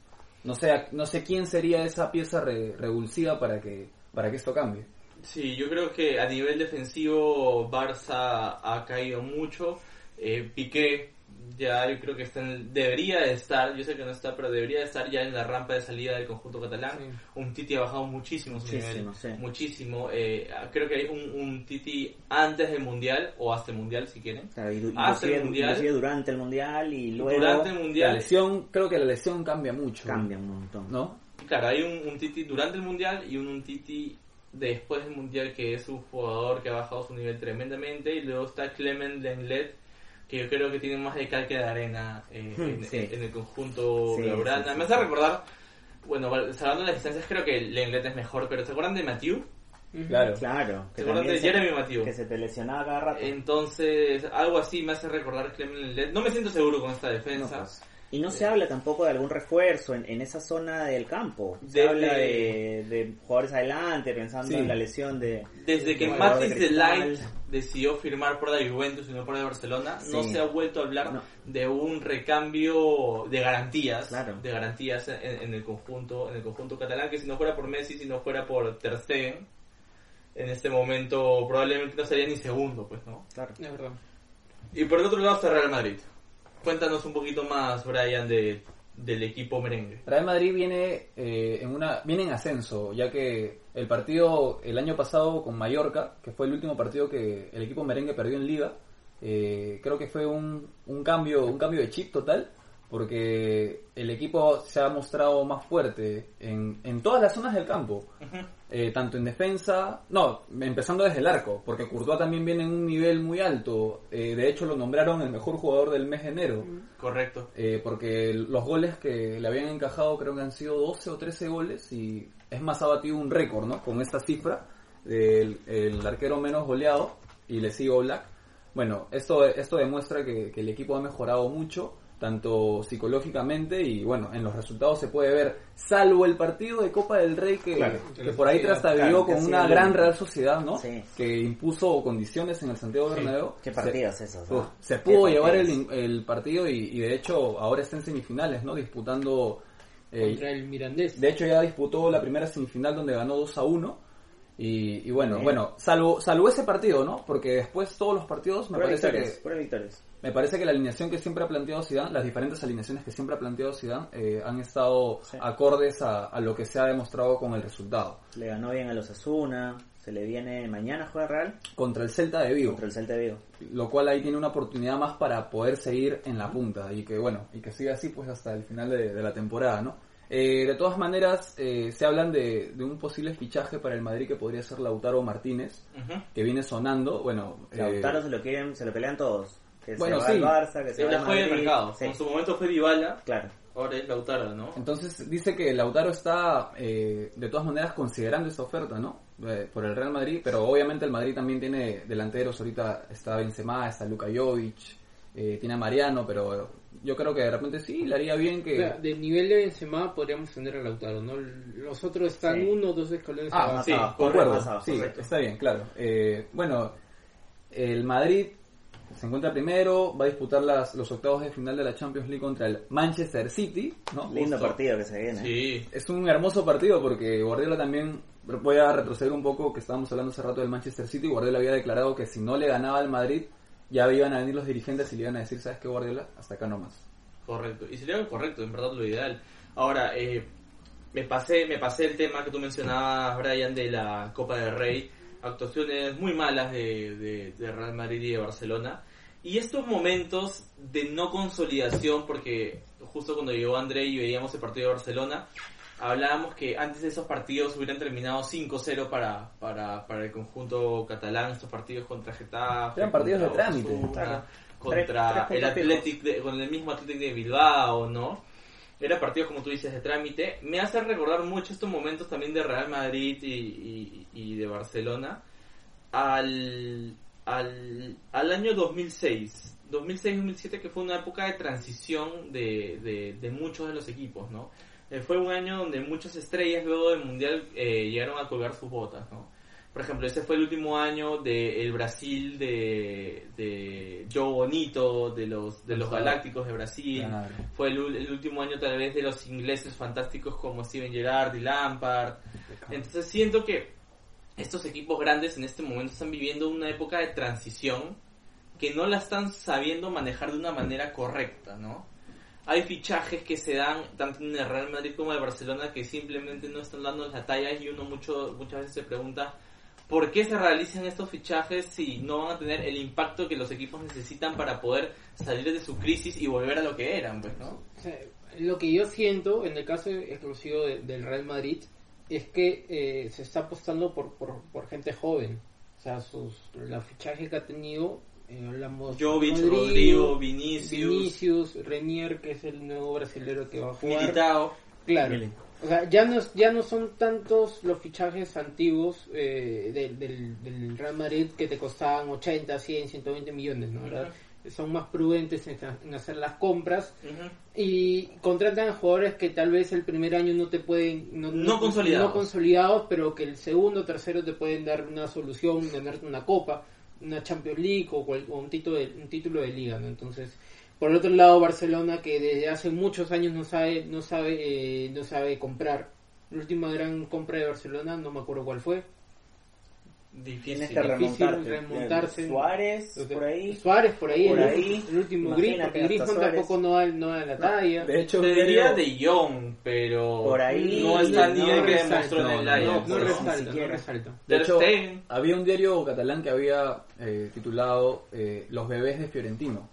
No sé, no sé quién sería esa pieza re- revulsiva para que, para que esto cambie. Sí, yo creo que a nivel defensivo Barça ha caído mucho. Eh, Piqué ya yo creo que está en- debería de estar, yo sé que no está, pero debería de estar ya en la rampa de salida del conjunto catalán. Sí. Un Titi ha bajado muchísimo su Muchísimo, nivel, sí. muchísimo. Eh, creo que hay un, un Titi antes del mundial o hasta el mundial si quieren. Claro, y Hasta el Mundial. durante el mundial y luego Durante el La mundial, lesión, creo que la lesión cambia mucho. cambia un montón. ¿No? claro, hay un, un Titi durante el mundial y un, un Titi después del mundial que es un jugador que ha bajado su nivel tremendamente y luego está Clement Lenglet que yo creo que tiene más de cal que de arena eh, en, Sí. en el conjunto Sí, sí, Me hace sí. recordar, bueno, salvando las distancias creo que Lenglet es mejor, pero ¿se acuerdan de Mathieu? Claro. Claro, ¿Se acuerdan de Jeremy Mathieu? que se te lesionaba cada rato. Entonces, algo así me hace recordar Clement Lenglet. No me siento seguro con esta No, defensa. pues. Y no se habla tampoco de algún refuerzo en, en esa zona del campo. Se habla de, de jugadores adelante, pensando Sí. en la lesión de... Desde que Matis de. Light decidió firmar por la Juventus y no por la Barcelona, no se ha vuelto a hablar No. de un recambio de garantías, Claro. de garantías en, en el conjunto, en el conjunto catalán, que si no fuera por Messi, si no fuera por Ter Stegen, en este momento probablemente no sería ni segundo, pues, ¿no? Claro. Es verdad. Y por el otro lado está Real Madrid. Cuéntanos un poquito más, Brian, de, del equipo merengue. Real Madrid viene eh, en una viene en ascenso, ya que el partido el año pasado con Mallorca, que fue el último partido que el equipo merengue perdió en Liga, eh, creo que fue un, un cambio un cambio de chip total, porque el equipo se ha mostrado más fuerte en, en todas las zonas del campo, eh, tanto en defensa, no, empezando desde el arco, porque Courtois también viene en un nivel muy alto, eh, de hecho lo nombraron el mejor jugador del mes de enero. Correcto. Eh, porque los goles que le habían encajado creo que han sido 12 o 13 goles y es más ha batido un récord, ¿no? Con esta cifra del el arquero menos goleado y le sigo Black. Bueno, esto, esto demuestra que, que el equipo ha mejorado mucho, tanto psicológicamente y bueno, en los resultados se puede ver, salvo el partido de Copa del Rey que, Claro. que por ahí trastabilló Claro, con una gran. Real Sociedad, ¿no? Sí. Que impuso condiciones en el Santiago Bernabéu. Qué Se- partidos esos. ¿no? Se pudo llevar el, el partido y, y de hecho ahora está en semifinales, ¿no? Disputando. eh, Contra el Mirandés. de hecho ya disputó la primera semifinal donde ganó 2 a 1. Y, y bueno, Bien. bueno, salvo, salvo ese partido, ¿no? Porque después todos los partidos me parece victorias, que victorias. me parece que la alineación que siempre ha planteado Zidane, las diferentes alineaciones que siempre ha planteado Zidane, eh, han estado Sí. acordes a, a lo que se ha demostrado con el resultado. Le ganó bien a los Asuna. Se le viene mañana juega Real Contra el Celta de Vigo. contra el Celta de Vigo. lo cual ahí tiene una oportunidad más para poder seguir en la punta y que bueno y que siga así pues hasta el final de, de la temporada no Eh, de todas maneras eh, se hablan de, de un posible fichaje para el Madrid que podría ser Lautaro Martínez que viene sonando bueno eh, Lautaro se lo quieren, se lo pelean todos. Que Bueno, se va sí. al Barça, que se va fue mercado. Sí, En su momento fue Dybala, claro. ahora es Lautaro, ¿no? entonces dice que Lautaro está eh, de todas maneras considerando esta oferta no Eh, por el Real Madrid pero obviamente el Madrid también tiene delanteros ahorita está Benzema está Luka Jovic eh, tiene a Mariano pero yo creo que de repente sí le haría bien que O sea, del nivel de Benzema podríamos tener a Lautaro, ¿no? Los otros están Sí. uno o dos escalones Ah, abajo. sí, abajo, Concuerdo, sí, correcto. está bien, claro. Eh, bueno, el Madrid se encuentra primero, va a disputar las, los octavos de final de la Champions League contra el Manchester City, ¿no? Lindo Justo. partido que se viene. Sí. Es un hermoso partido porque Guardiola también, voy a retroceder un poco, que estábamos hablando hace rato del Manchester City, Guardiola había declarado que si no le ganaba al Madrid, ya iban a venir los dirigentes y le iban a decir, ¿sabes qué, Guardiola? Hasta acá nomás. Correcto, y sería correcto, en verdad lo ideal. Ahora, eh, me pasé me pasé el tema que tú mencionabas, Brian, de la Copa del Rey, actuaciones muy malas de, de, de Real Madrid y de Barcelona, y estos momentos de no consolidación, porque justo cuando llegó André y veíamos el partido de Barcelona, hablábamos que antes de esos partidos hubieran terminado 5-0 para, para, para el conjunto catalán, estos partidos contra Getafe, Eran partidos de trámite. Contra Tres- tres el Athletic de- con el mismo Athletic de Bilbao, ¿no? Era partidos, como tú dices, de trámite. Me hace recordar mucho estos momentos también de Real Madrid y, y- y de Barcelona al, al, al año 2006. 2006-2007 que fue una época de transición de, de, de muchos de los equipos, ¿no? Eh, fue un año donde muchas estrellas luego del Mundial eh, llegaron a colgar sus botas, ¿no? Por ejemplo, ese fue el último año del Brasil de, de Joe Bonito, de los, de los. Galácticos de Brasil. Claro. Fue el, el último año tal vez de los ingleses fantásticos como Steven Gerrard y Lampard. Entonces siento que estos equipos grandes en este momento están viviendo una época de transición que no la están sabiendo manejar de una manera correcta, ¿no? Hay fichajes que se dan tanto en el Real Madrid como en el Barcelona que simplemente no están dando la talla y uno mucho, muchas veces se pregunta por qué se realizan estos fichajes si no van a tener el impacto que los equipos necesitan para poder salir de su crisis y volver a lo que eran, pues, ¿no? Lo que yo siento en el caso exclusivo de- del Real Madrid es que eh, se está apostando por, por, por gente joven. O sea, sus, los fichajes que ha tenido, eh, hablamos Jovic, Rodrigo, Vinicius, Vinicius, Renier, que es el nuevo brasilero que va a jugar. Militao. Claro. O sea, ya no, ya no son tantos los fichajes antiguos eh, del, del, del Real Madrid que te costaban 80, 100, 120 millones, ¿no? Son más prudentes en, en hacer las compras y contratan a jugadores que tal vez el primer año no te pueden no, No consolidados. no consolidados, pero que el segundo o tercero te pueden dar una solución ganarte una copa una Champions League o, cual- o un título de, un título de liga ¿no? entonces por el otro lado Barcelona que desde hace muchos años no sabe no sabe eh, no sabe comprar la última gran compra de Barcelona no me acuerdo cuál fue Difícil. Tienes que difícil remontarte. remontarse. Suárez, por ahí. Suárez por ahí, Por el, ahí. el último Gris porque Griezmann tampoco no da, no da la talla De hecho, Te un diría diario- de Jong, pero Por ahí, no está al no nivel que demostró en el no, Ajax. no, no resalta, ni no siquiera. resalta. De hecho, había un diario catalán que había eh, titulado eh, Los bebés de Fiorentino.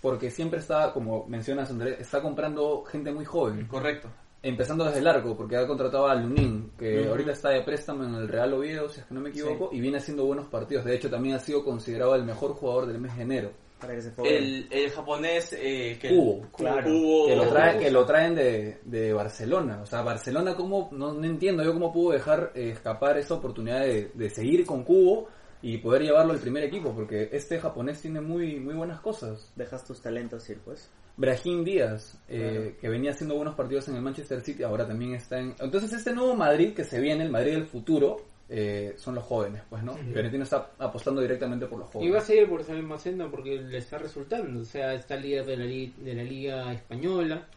Porque siempre está, como mencionas Andrés, está comprando gente muy joven. Correcto. Empezando desde el arco, porque ha contratado a Lunin, que ahorita está de préstamo en el Real Oviedo, si es que no me equivoco, y viene haciendo buenos partidos. De hecho, también ha sido considerado el mejor jugador del mes de enero. Para que se pueda ver. El, el japonés eh, que Cubo. Claro. Cubo- que lo, trae, que lo traen de, de Barcelona. O sea, Barcelona, ¿cómo? No, no entiendo yo cómo pudo dejar eh, escapar esa oportunidad de, de seguir con Cubo y poder llevarlo al primer equipo, porque este japonés tiene muy, muy buenas cosas. Dejas tus talentos ir, pues. Brahim Díaz, eh, Claro. que venía haciendo buenos partidos en el Manchester City, ahora también está en... Entonces este nuevo Madrid que se viene, el Madrid del futuro, eh, son los jóvenes, pues, ¿no? Fiorentino está apostando directamente por los Y va a jóvenes. seguir por esa misma senda porque le está resultando. O sea, está líder de la, li- de la Liga Española,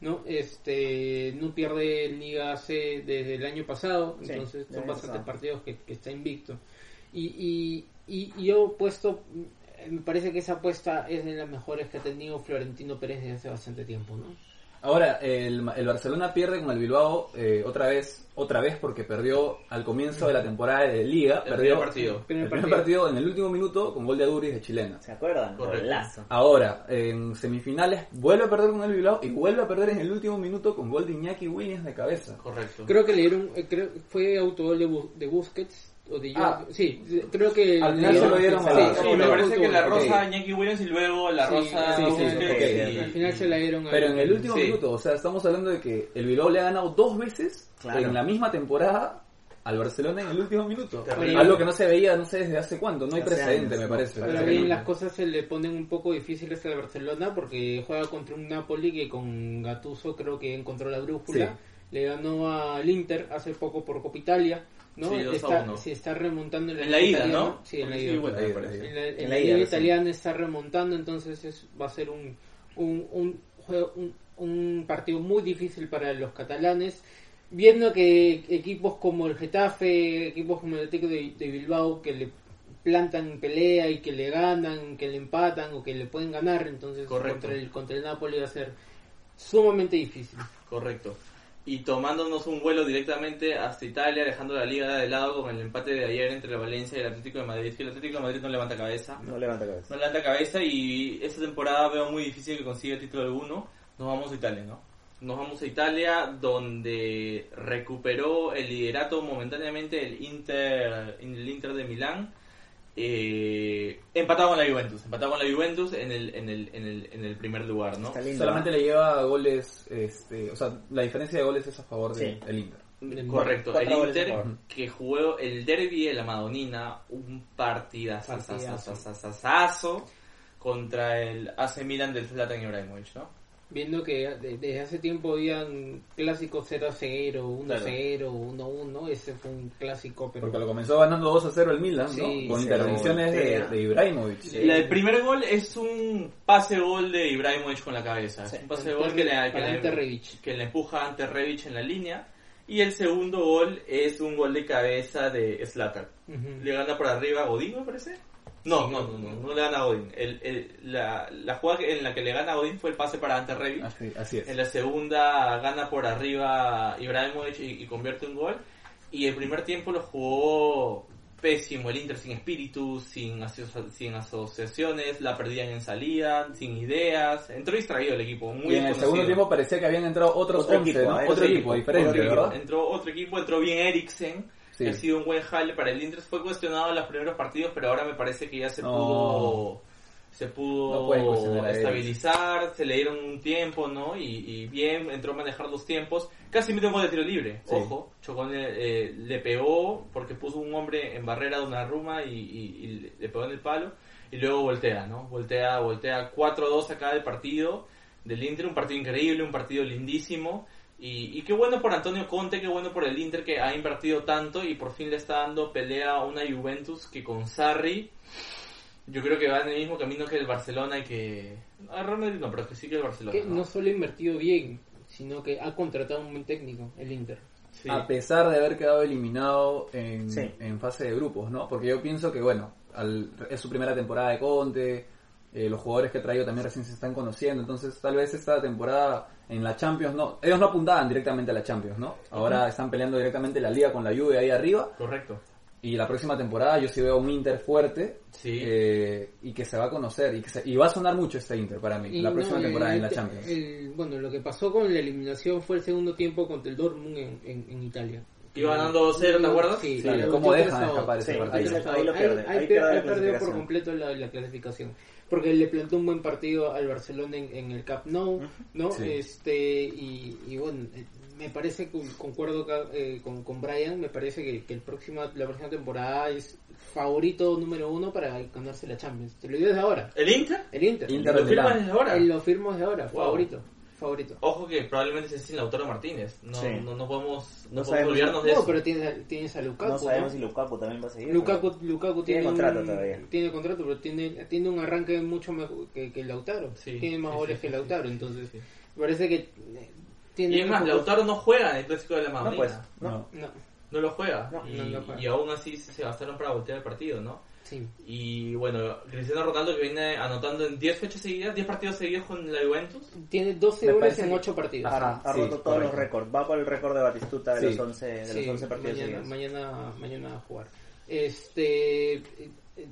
¿no? Este, no pierde Liga C desde el año pasado, Sí, entonces son bastantes partidos que, que está invicto. Y, y, y, y yo he puesto, me parece que esa apuesta es de las mejores que ha tenido Florentino Pérez desde hace bastante tiempo, ¿no? Ahora, el, el Barcelona pierde con el Bilbao eh, otra vez, otra vez porque perdió al comienzo de la temporada de Liga, El perdió primer partido. el Primer primer partido. partido en el último minuto con gol de Aduriz de chilena. ¿Se acuerdan? Golazo. Ahora, en semifinales vuelve a perder con el Bilbao y vuelve a perder en el último minuto con gol de Iñaki Williams de cabeza. Correcto. Creo que le dieron, eh, creo, fue autogol de, de Busquets o de Jong- Ah. sí, creo que Al final se lo dieron a- sí, Sí, me parece que la rosa ok. Iñaki Williams y luego la Sí, rosa sí, sí, Busquets ok, y- Al final se la dieron a Pero en el último Sí. minuto, o sea, estamos hablando de que el Bilbao le ha ganado dos veces Claro. en la misma temporada al Barcelona en el último minuto. Terrible. Algo que no se veía, no sé desde hace cuánto, no hay Hace precedente, años, me parece. Pero bien, las cosas se le ponen un poco difíciles a Barcelona porque juega contra un Napoli que con Gattuso creo que encontró la brújula. Sí. Le ganó al Inter hace poco por Copa Italia. ¿No? Sí, está, uno. se está remontando en la, En la Liga ida, italiana. ¿no? Sí, en la ida. bueno, Ahí, me parece. En la, en En la la liga ida, italiana está remontando, entonces es, va a ser un, un, un, juego- un, un partido muy difícil para los catalanes. Viendo que equipos como el Getafe, equipos como el Atlético de, de Bilbao, que le plantan pelea y que le ganan, que le empatan o que le pueden ganar, entonces Correcto. contra el, contra el Napoli va a ser sumamente difícil. Correcto. Y tomándonos un vuelo directamente hasta Italia, dejando la liga de lado con el empate de ayer entre la Valencia y el Atlético de Madrid, que el Atlético de Madrid no levanta cabeza. No levanta cabeza. No levanta cabeza y esta temporada veo muy difícil que consiga el título alguno. Nos vamos a Italia, ¿no? Nos vamos a Italia donde recuperó el liderato momentáneamente el Inter, el Inter de Milán. Eh, empatado con la Juventus, empatado con la Juventus en el, en el, en el, en el primer lugar, ¿no? Está lindo. Solamente ¿no? le lleva goles, este, o sea, la diferencia de goles es a favor del Sí. Inter. Correcto, el Inter favor. que jugó el derby de la Madonina, un partidazo Partidazo. contra el AC Milan del Zlatan Ibrahimovic, ¿no? Viendo que de- desde hace tiempo habían clásicos 0 a 0, 1 a 0, 1 a 1, ese fue un clásico, pero Porque lo comenzó ganando 2 a 0 el Milan, ¿no? Sí, Con sí. intervenciones de, de Ibrahimovic. La- el primer gol es un pase gol de Ibrahimovic con la cabeza. Es un pase gol que le, que, le- que le empuja ante Rebic en la línea. Y el segundo gol es un gol de cabeza de Slater. Ujú. Le gana por arriba a Godín, me parece. No, no, no, no, no le gana a Godín. El, el- la, la jugada en la que le gana a Godín fue el pase para ante Rebic. Así, así es. En la segunda gana por arriba Ibrahimovic y, y convierte un gol. Y el primer tiempo lo jugó pésimo el Inter, sin espíritu, sin, aso- sin asociaciones, la perdían en salida, sin ideas. Entró distraído el equipo, muy y en el segundo tiempo parecía que habían entrado otros Otro 11, equipo, ¿no? ¿eh? Otro Otro equipo, equipo, diferente, Otro equipo. ¿verdad? Entró otro equipo, entró bien Eriksen. Sí. Ha sido un buen jale para el Inter. Fue cuestionado en los primeros partidos, pero ahora me parece que ya se No. pudo se pudo estabilizar, se le dieron un tiempo, ¿no? Y, y bien, entró a manejar los tiempos. Casi metió un gol de tiro libre, Sí. ojo. Chocón le, eh, le pegó porque puso un hombre en barrera de una ruma y, y- y le pegó en el palo. Y luego voltea, ¿no? Voltea, voltea 4-2 acá del partido del Inter. Un partido increíble, un partido lindísimo. Y, y qué bueno por Antonio Conte, qué bueno por el Inter que ha invertido tanto y por fin le está dando pelea a una Juventus que con Sarri yo creo que va en el mismo camino que el Barcelona y que... A Real Madrid no, pero que sí que el Barcelona. que ¿no? no solo ha invertido bien, sino que ha contratado un buen técnico, el Inter. Sí. A pesar de haber quedado eliminado en, Sí. en fase de grupos, ¿no? Porque yo pienso que, bueno, al- es su primera temporada de Conte, eh, los jugadores que ha traído también recién se están conociendo, entonces tal vez esta temporada en la Champions, no, ellos no apuntaban directamente a la Champions, ¿no? Ahora están peleando directamente la liga con la Juve ahí arriba, Correcto. y la próxima temporada yo sí veo un Inter fuerte, Sí. eh, y que se va a conocer, y, que se- y va a sonar mucho este Inter para mí, Y la no, próxima el- temporada en la el- Champions. el- bueno, lo que pasó con la eliminación fue el segundo tiempo contra el Dortmund en, en, en Italia. Iba ganando 2-0, ¿te acuerdas? Sí, Sí, claro, ¿cómo dejan escapar ese Sí, partido? ahí lo pierde, ahí Ahí, pierde la ahí perdió por completo la, la clasificación. Porque le plantó un buen partido al Barcelona en, en el Camp Nou, ¿no? Sí. Este, y, y bueno, eh, me parece que concuerdo eh, con, con Brian, me parece que, que el próximo, la próxima temporada es favorito número uno para ganarse la Champions. Te lo digo desde ahora. ¿El Inter? El Inter. Inter ¿Lo de firmas desde ahora? Él lo firmo desde ahora, Wow. favorito. Favorito. Ojo que probablemente sea sin Lautaro Martínez. No, Sí. no, no podemos, no No podemos sabemos. olvidarnos de No, eso. pero tienes, tienes a Lukaku. No sabemos ¿no? si Lukaku también va a seguir. Lukaku, Lukaku Tiene tiene, contrato un- todavía. Tiene contrato, pero tiene, tiene un arranque mucho mejor que, que Lautaro. Sí, tiene más sí, goles sí, que Lautaro, sí, entonces parece que eh, tiene... Y es más, Lautaro no juega en el clásico de la No, Madrid. pues. No. No. No, No lo juega. No, y, no lo juega. y aún así se gastaron para voltear el partido, ¿no? Sí. Y bueno, Cristiano Ronaldo que viene anotando en 10 fechas seguidas, 10 partidos seguidos con la Juventus. Tiene 12 Me goles en que- 8 partidos. Ajá, ha Sí, roto todos los récords. Va por el récord de Batistuta de Sí. los 11, de Sí, los 11 partidos mañana, seguidos. mañana, mañana a jugar. Este,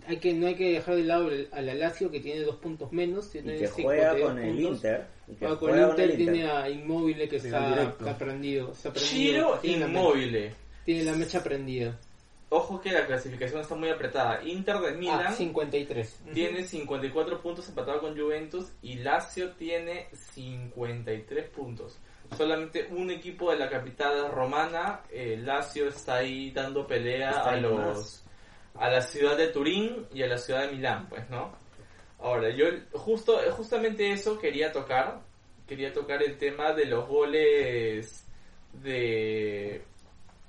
hay que, no hay que dejar de lado el- a la Lazio que tiene dos puntos menos. Tiene Y que 52 juega con el puntos. Inter. Y que Juega con el Inter, tiene a Inmóvil que está, está prendido. Está prendido Chiro Inmóvil. Tiene la mecha prendida. Ojo que la clasificación está muy apretada. Inter de Milán Ah, 53. tiene 54 puntos empatado con Juventus y Lazio tiene 53 puntos. Solamente un equipo de la capital romana, eh, Lazio está ahí dando pelea Está a los a la ciudad de Turín y a la ciudad de Milán, pues, ¿no? Ahora, yo justo justamente eso quería tocar, quería tocar el tema de los goles de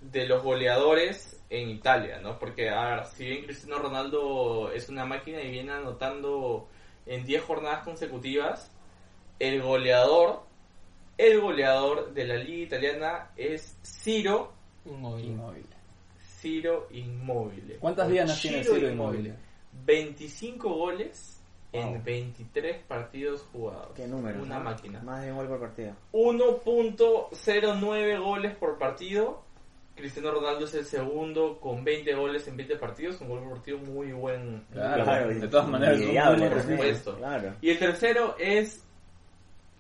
de los goleadores en Italia, ¿no? Porque a ver, si bien Cristiano Ronaldo es una máquina y viene anotando en 10 jornadas consecutivas, el goleador el goleador de la liga italiana es Ciro Inmóvil. Inmóvil. Ciro Immobile. ¿Cuántas dianas tiene Ciro Immobile? 25 goles Wow. en 23 partidos jugados. ¿Qué número? Una máquina. Más de un gol por partido. 1.09 goles por partido. Cristiano Ronaldo es el segundo con 20 goles en 20 partidos. Un gol por partido muy buen. Claro, de todas maneras, por supuesto. Claro. Y el tercero es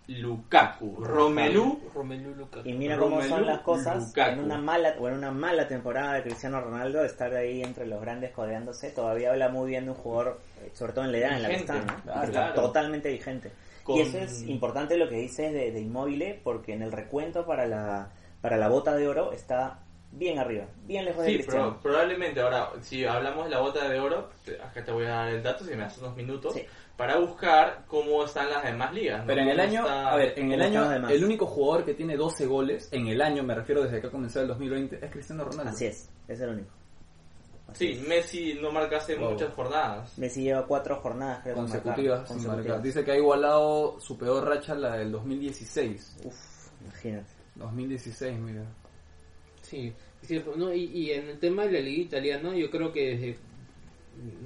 Lukaku. Romelu. Romelu Lukaku. Y mira cómo Romelu son las cosas Lukaku. en una mala o en una mala temporada de Cristiano Ronaldo estar ahí entre los grandes codeándose todavía habla muy bien de un jugador eh, sobre todo en la edad en la que está, ¿no? claro, que está totalmente vigente Con- y eso es importante lo que dices de, de Inmóvil porque en el recuento para la para la bota de oro está bien arriba, bien lejos de Sí, Cristiano. pero probablemente ahora, si hablamos de la bota de oro, te- acá te voy a dar el dato, si me das unos minutos, Sí. para buscar cómo están las demás ligas. ¿no? Pero en el año, está- a ver, en el año, el único jugador que tiene 12 goles, en el año, me refiero desde que ha comenzado el 2020, es Cristiano Ronaldo. Así es, es el único. Así Sí, es. Messi no marca hace Wow. muchas jornadas. Messi lleva cuatro jornadas creo, sin marcar, Consecutivas, sin consecutivas. marcar. Dice que ha igualado su peor racha, la del 2016. Uf, imagínate. 2016, mira. Sí, es cierto. No, y, y en el tema de la liga italiana, yo creo que desde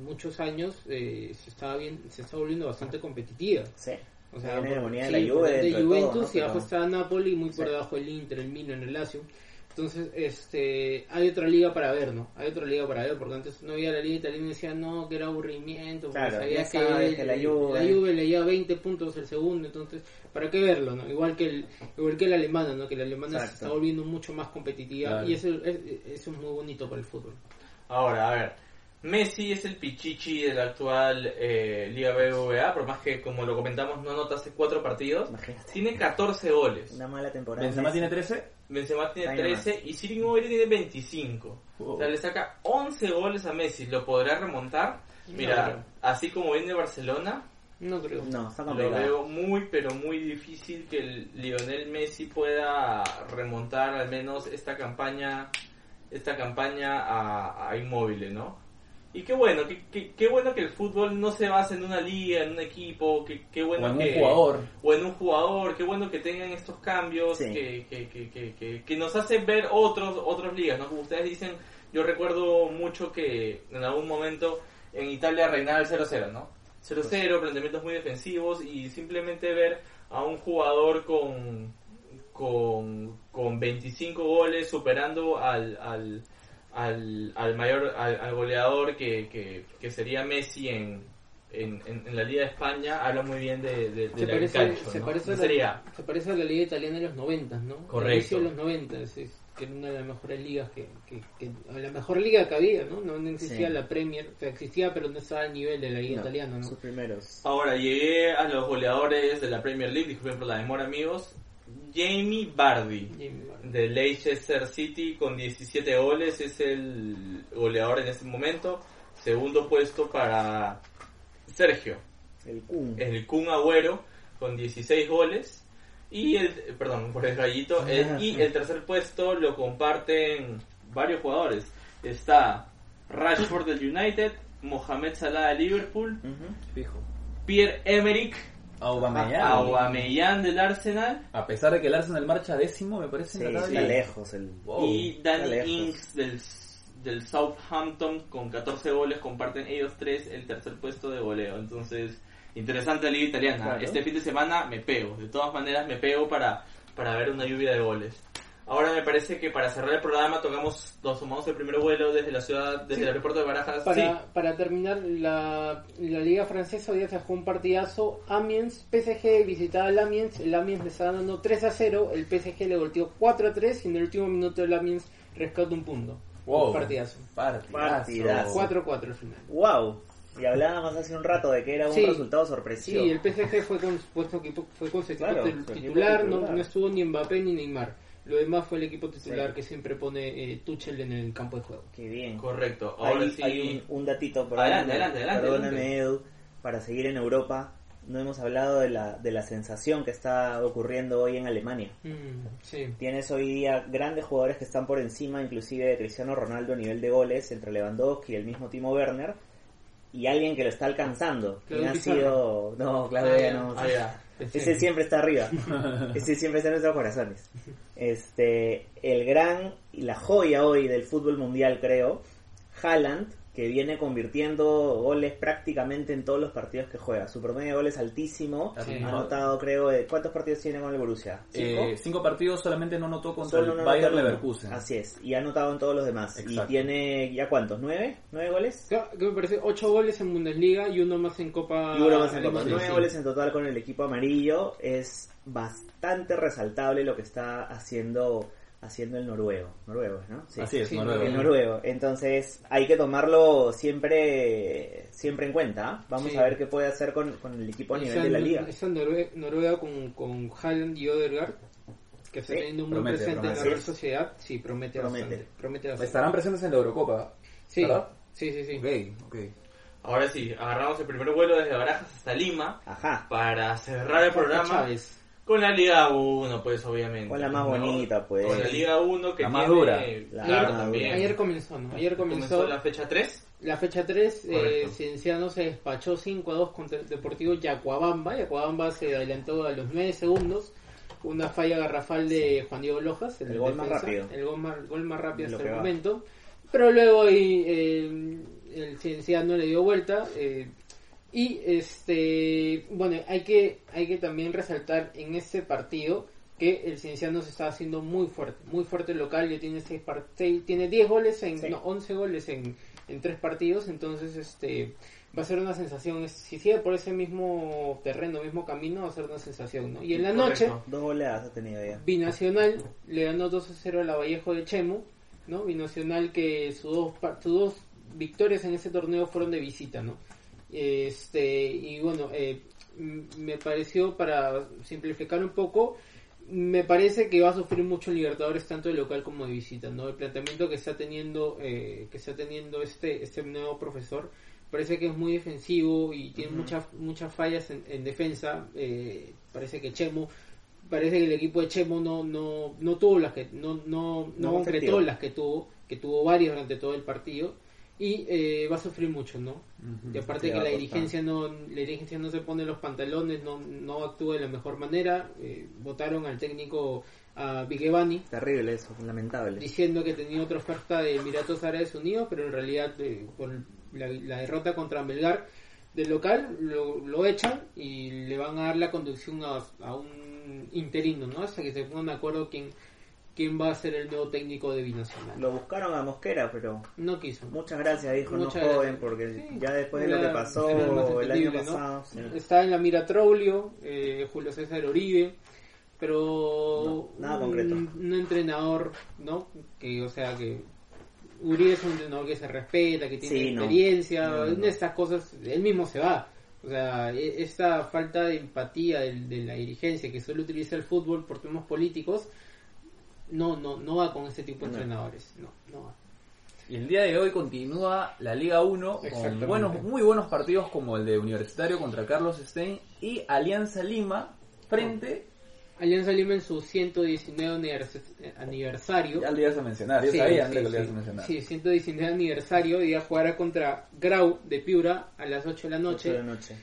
muchos años eh, se estaba bien, se está volviendo bastante competitiva. Sí. O sea, hegemonía de sí, la Juve de Juventus todo, ¿no? y abajo está Napoli, muy por debajo el Inter, el Milan, el Lazio. Entonces, este, hay otra liga para ver, ¿no? Hay otra liga para ver, porque antes no había la liga italiana y decían, no, que era aburrimiento, porque Claro, sabía que la Juve- la Juve le lleva 20 puntos el segundo, entonces, ¿para qué verlo, no? Igual que el, igual que la alemana, ¿no? Que la alemana se está volviendo mucho más competitiva Claro. y eso, es, eso es muy bonito para el fútbol. Ahora, a ver, Messi es el pichichi de la actual eh, Liga BBVA, por más que, como lo comentamos, no anota hace cuatro partidos. Imagínate. Tiene 14 goles. Una mala temporada. Benzema tiene 13. Benzema tiene Ahí nomás. 13 y Siri Immobile tiene 25. Wow. O sea, le saca 11 goles a Messi. ¿Lo podrá remontar? Mira, creo. así como viene Barcelona, No creo. No, está lo veo muy, pero muy difícil que el Lionel Messi pueda remontar al menos esta campaña esta campaña a, a Immobile, ¿no? Y qué bueno, qué, qué, qué bueno que el fútbol no se basa en una liga, en un equipo, qué, qué bueno O en un que... jugador. O en un jugador, qué bueno que tengan estos cambios Sí. que, que, que, que, que, que nos hacen ver otros otras ligas, ¿no? Como ustedes dicen, yo recuerdo mucho que en algún momento en Italia reinaba el 0-0, ¿no? 0-0, planteamientos muy defensivos y simplemente ver a un jugador con, con, con 25 goles superando al, al, al, al mayor al, al goleador que, que, que sería Messi en, en, en, en la Liga de España habla muy bien de, de, de se la parece, calcio, se, ¿no? parece a No la, sería se parece a la liga italiana de los 90, ¿no? Correcto. De los 90, es, es- que era una de las mejores ligas que, que, que- la mejor liga que había, ¿no? No, no existía Sí. la Premier, o sea, existía pero no estaba al nivel de la liga No, italiana, ¿no? Sus primeros. Ahora llegué a los goleadores de la Premier League, disculpen por la demora amigos. Jamie Vardy Jamie. De Leicester City con 17 goles es el goleador en este momento. Segundo puesto para Sergio, El Kun. el Kun Agüero con 16 goles. Y el, perdón, por el gallito. el- y el tercer puesto lo comparten varios jugadores. Está Rashford del United, Mohamed Salah de Liverpool. Pierre Emerick Aubameyang. Aubameyang del Arsenal A pesar de que el Arsenal marcha décimo, me parece Sí, en la está tabla. lejos. El... Wow, y Danny lejos. Ings del, del Southampton con 14 goles comparten ellos tres el tercer puesto de goleo. Entonces, interesante la liga italiana. Claro. Este fin de semana me pego, de todas maneras me pego para, para ver una lluvia de goles. Ahora me parece que para cerrar el programa tocamos, nos tomamos el primer vuelo desde la ciudad, desde Sí. el aeropuerto de Barajas. Para, Sí, para terminar, la, la liga francesa hoy día se jugó un partidazo. Amiens, PSG visitaba al Amiens. El Amiens le está dando 3 a 0. El PSG le volteó 4 a 3. Y en el último minuto el Amiens rescata un punto. Wow. Un partidazo. Partidazo. Partidazo. 4 a 4 al final. Wow. Y hablábamos hace un rato de que era un Sí. resultado Sí, sorpresivo. el PSG fue con, puesto fue con su equipo Claro, tit- su equipo titular, No, titular. no estuvo ni Mbappé ni Neymar. Lo demás fue el equipo titular Sí. que siempre pone eh, Tuchel en el campo de juego. Qué bien. correcto. Ahora Hay, sí. hay un, un datito, Adelante, perdóname, adelante, adelante, perdóname, adelante. Edu, para seguir en Europa. No hemos hablado de la, de la sensación que está ocurriendo hoy en Alemania. Mm, sí. Tienes hoy día grandes jugadores que están por encima, inclusive de Cristiano Ronaldo a nivel de goles, entre Lewandowski y el mismo Timo Werner, y alguien que lo está alcanzando. ¿Quién ha sido? No, Claudio Ah, no. Ah, ya. Ese siempre está arriba. Ese siempre está en nuestros corazones. Este, el gran y la joya hoy del fútbol mundial, creo, Haaland, que viene convirtiendo goles prácticamente en todos los partidos que juega. Su promedio de goles altísimo. Sí. Ha anotado, creo, de- ¿cuántos partidos tiene con el Borussia? ¿Cinco? Eh, cinco partidos solamente no anotó contra Solo el no Bayer anotó uno. Leverkusen. Así es. Y ha anotado en todos los demás. Exacto. Y tiene, ¿ya cuántos? ¿Nueve? ¿Nueve goles? Claro, que me parece 8 goles en Bundesliga y uno más en Copa Y uno más en Copa. Nueve sí. goles en total con el equipo amarillo. Es bastante resaltable lo que está haciendo haciendo el noruego. Noruego, ¿no? Sí. Así es, Sí, Noruego. El noruego. Entonces hay que tomarlo siempre siempre en cuenta. ¿ah? Vamos Sí. a ver qué puede hacer con, con el equipo a nivel Esa de la liga. Esa Norue- Noruega con, con Haaland y Odegaard que está Sí, teniendo un buen promete, presente en la. Real Sociedad, sí, promete, Promete. bastante. Promete bastante. Estarán presentes en la Eurocopa. Sí, ¿verdad? sí, sí, sí. Ok, ok. Ahora sí, agarramos el primer vuelo desde Barajas hasta Lima Ajá. para cerrar el programa Chávez. Con la Liga 1, pues obviamente. Con la más ¿no? bonita, pues. Con la Liga 1 que La más tiene- dura. La claro, más también. dura. Ayer comenzó, ¿no? Ayer comenzó, comenzó la fecha 3. la fecha 3. Eh. Cienciano se despachó 5 a 2 contra el Deportivo Yacuabamba. Yacuabamba se adelantó a los 9 segundos. Una falla garrafal de Juan Diego Lojas. El gol más rápido. El gol más, gol más rápido Lo hasta el va. momento. Pero luego ahí eh, el Cienciano le dio vuelta. eh, y este bueno hay que hay que también resaltar en este partido que el Cienciano se está haciendo muy fuerte muy fuerte local ya tiene seis tiene 10 goles en Sí. no, 11 goles en, en tres partidos entonces este va a ser una sensación si sigue por ese mismo terreno mismo camino va a ser una sensación ¿no? y en la noche Correcto. Dos goleadas ha tenido ya. Binacional le ganó 2 a 0 a la Vallejo de Chemo, ¿no? Binacional que sus dos, pa- sus dos victorias en ese torneo fueron de visita, ¿no? Este, y bueno, eh, me pareció, para simplificar un poco, me parece que va a sufrir mucho en Libertadores tanto de local como de visita, ¿no? El planteamiento que está teniendo, eh, que está teniendo este, este nuevo profesor parece que es muy defensivo y tiene muchas muchas fallas en, en defensa. eh, parece que Chemo parece que el equipo de Chemo no no no tuvo las que no no no, No concretó las que tuvo que tuvo varias durante todo el partido y eh, va a sufrir mucho no y aparte que la dirigencia no la dirigencia no se pone los pantalones no no actúa de la mejor manera eh, votaron al técnico a Vigevani Terrible eso, lamentable. diciendo que tenía otra oferta de Emiratos Árabes Unidos, pero en realidad eh, por la, la derrota contra Melgar del local lo, lo echan y le van a dar la conducción a, a un interino, ¿no? Hasta que se pongan de acuerdo quién, quién va a ser el nuevo técnico de Binacional. Lo buscaron a Mosquera, pero No quiso. muchas gracias, hijo, no Muchas joven, gracias. porque Sí. ya después de lo Era- que pasó era el año ¿no? pasado. sí. Está en la mira Traulio, eh, Julio César Oribe, pero No, nada concreto. Un, un entrenador, ¿no? Que, o sea, que Uribe es un entrenador que se respeta, que tiene Sí, no. experiencia, No, no, en no. estas cosas, él mismo se va. O sea, e- esta falta de empatía del- de, la dirigencia que solo utiliza el fútbol por temas políticos, no, no, no va con este tipo de No. entrenadores. No, no va. Y el día de hoy continúa la Liga 1 con buenos, muy buenos partidos como el de Universitario contra Carlos Stein y Alianza Lima frente... Alianza Lima en su 119 univers- eh, aniversario. Ya lo ibas a mencionar, yo Sí, sabía sí, que lo sí. ibas a mencionar. Sí, 119 aniversario y a jugar contra Grau de Piura a las 8 de la Ocho noche de la noche.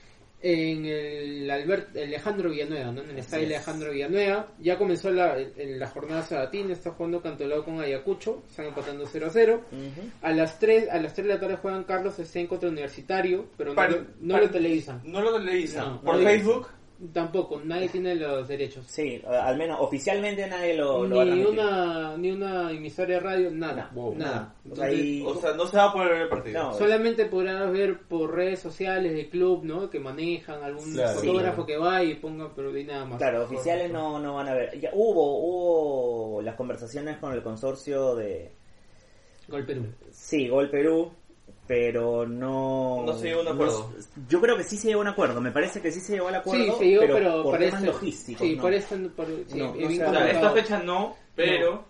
En el Albert, Alejandro Villanueva, ¿no? En el estadio es. Alejandro Villanueva. Ya comenzó la, en la jornada sabatina, está jugando Cantolao con Ayacucho, están empatando 0 a 0. Ujú. A las 3, a las 3 de la tarde juegan Carlos Stein contra Universitario, pero no, Para- lo, no para- lo televisan. No lo televisan. No, Por no. Facebook. Tampoco, nadie tiene los derechos. Sí, al menos oficialmente nadie lo, lo va a Ni una, ni una emisoria de radio, nada. No, nada. nada. O Entonces, sea, ahí- O sea, no se va a poder ver el partido. No, Solamente podrás ver por redes sociales del club, ¿no? Que manejan algún Claro. fotógrafo Sí. que va y ponga, pero de nada más. Claro, oficiales no, no van a ver. Ya hubo, hubo las conversaciones con el consorcio de, Gol Perú. sí, Gol Perú, pero no... No se llegó a un acuerdo. yo creo que sí se llegó a un acuerdo, me parece que sí se llegó al acuerdo, Sí, se llegó, pero, pero, por temas logísticos. Sí, ¿no? parece. por- sí, No, O sea, esta fecha no, pero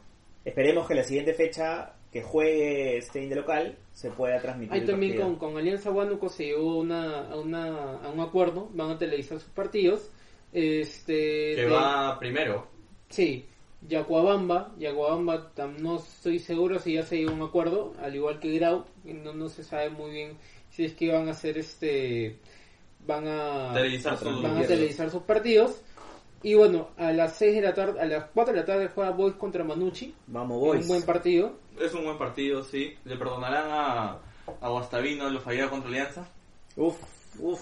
Esperemos que la siguiente fecha que juegue Stein de local se pueda transmitir. Ahí también con, con Alianza Huánuco se llegó una, a, una, a un acuerdo, van a televisar sus partidos. Este, que de- va primero. Sí, Yacuabamba, Yacuabamba no estoy seguro si ya se llegó a un acuerdo, al igual que Grau, no, no se sabe muy bien si es que van a hacer este, van a Televisar sus- van a televisar sus partidos. Y bueno, a las 6 de la tarde, a las 4 de la tarde juega Boys contra Manucci, Vamos, boys. un buen partido. Es un buen partido, sí. Le perdonarán a, a Guastavino lo fallado contra Alianza. Uf, uf.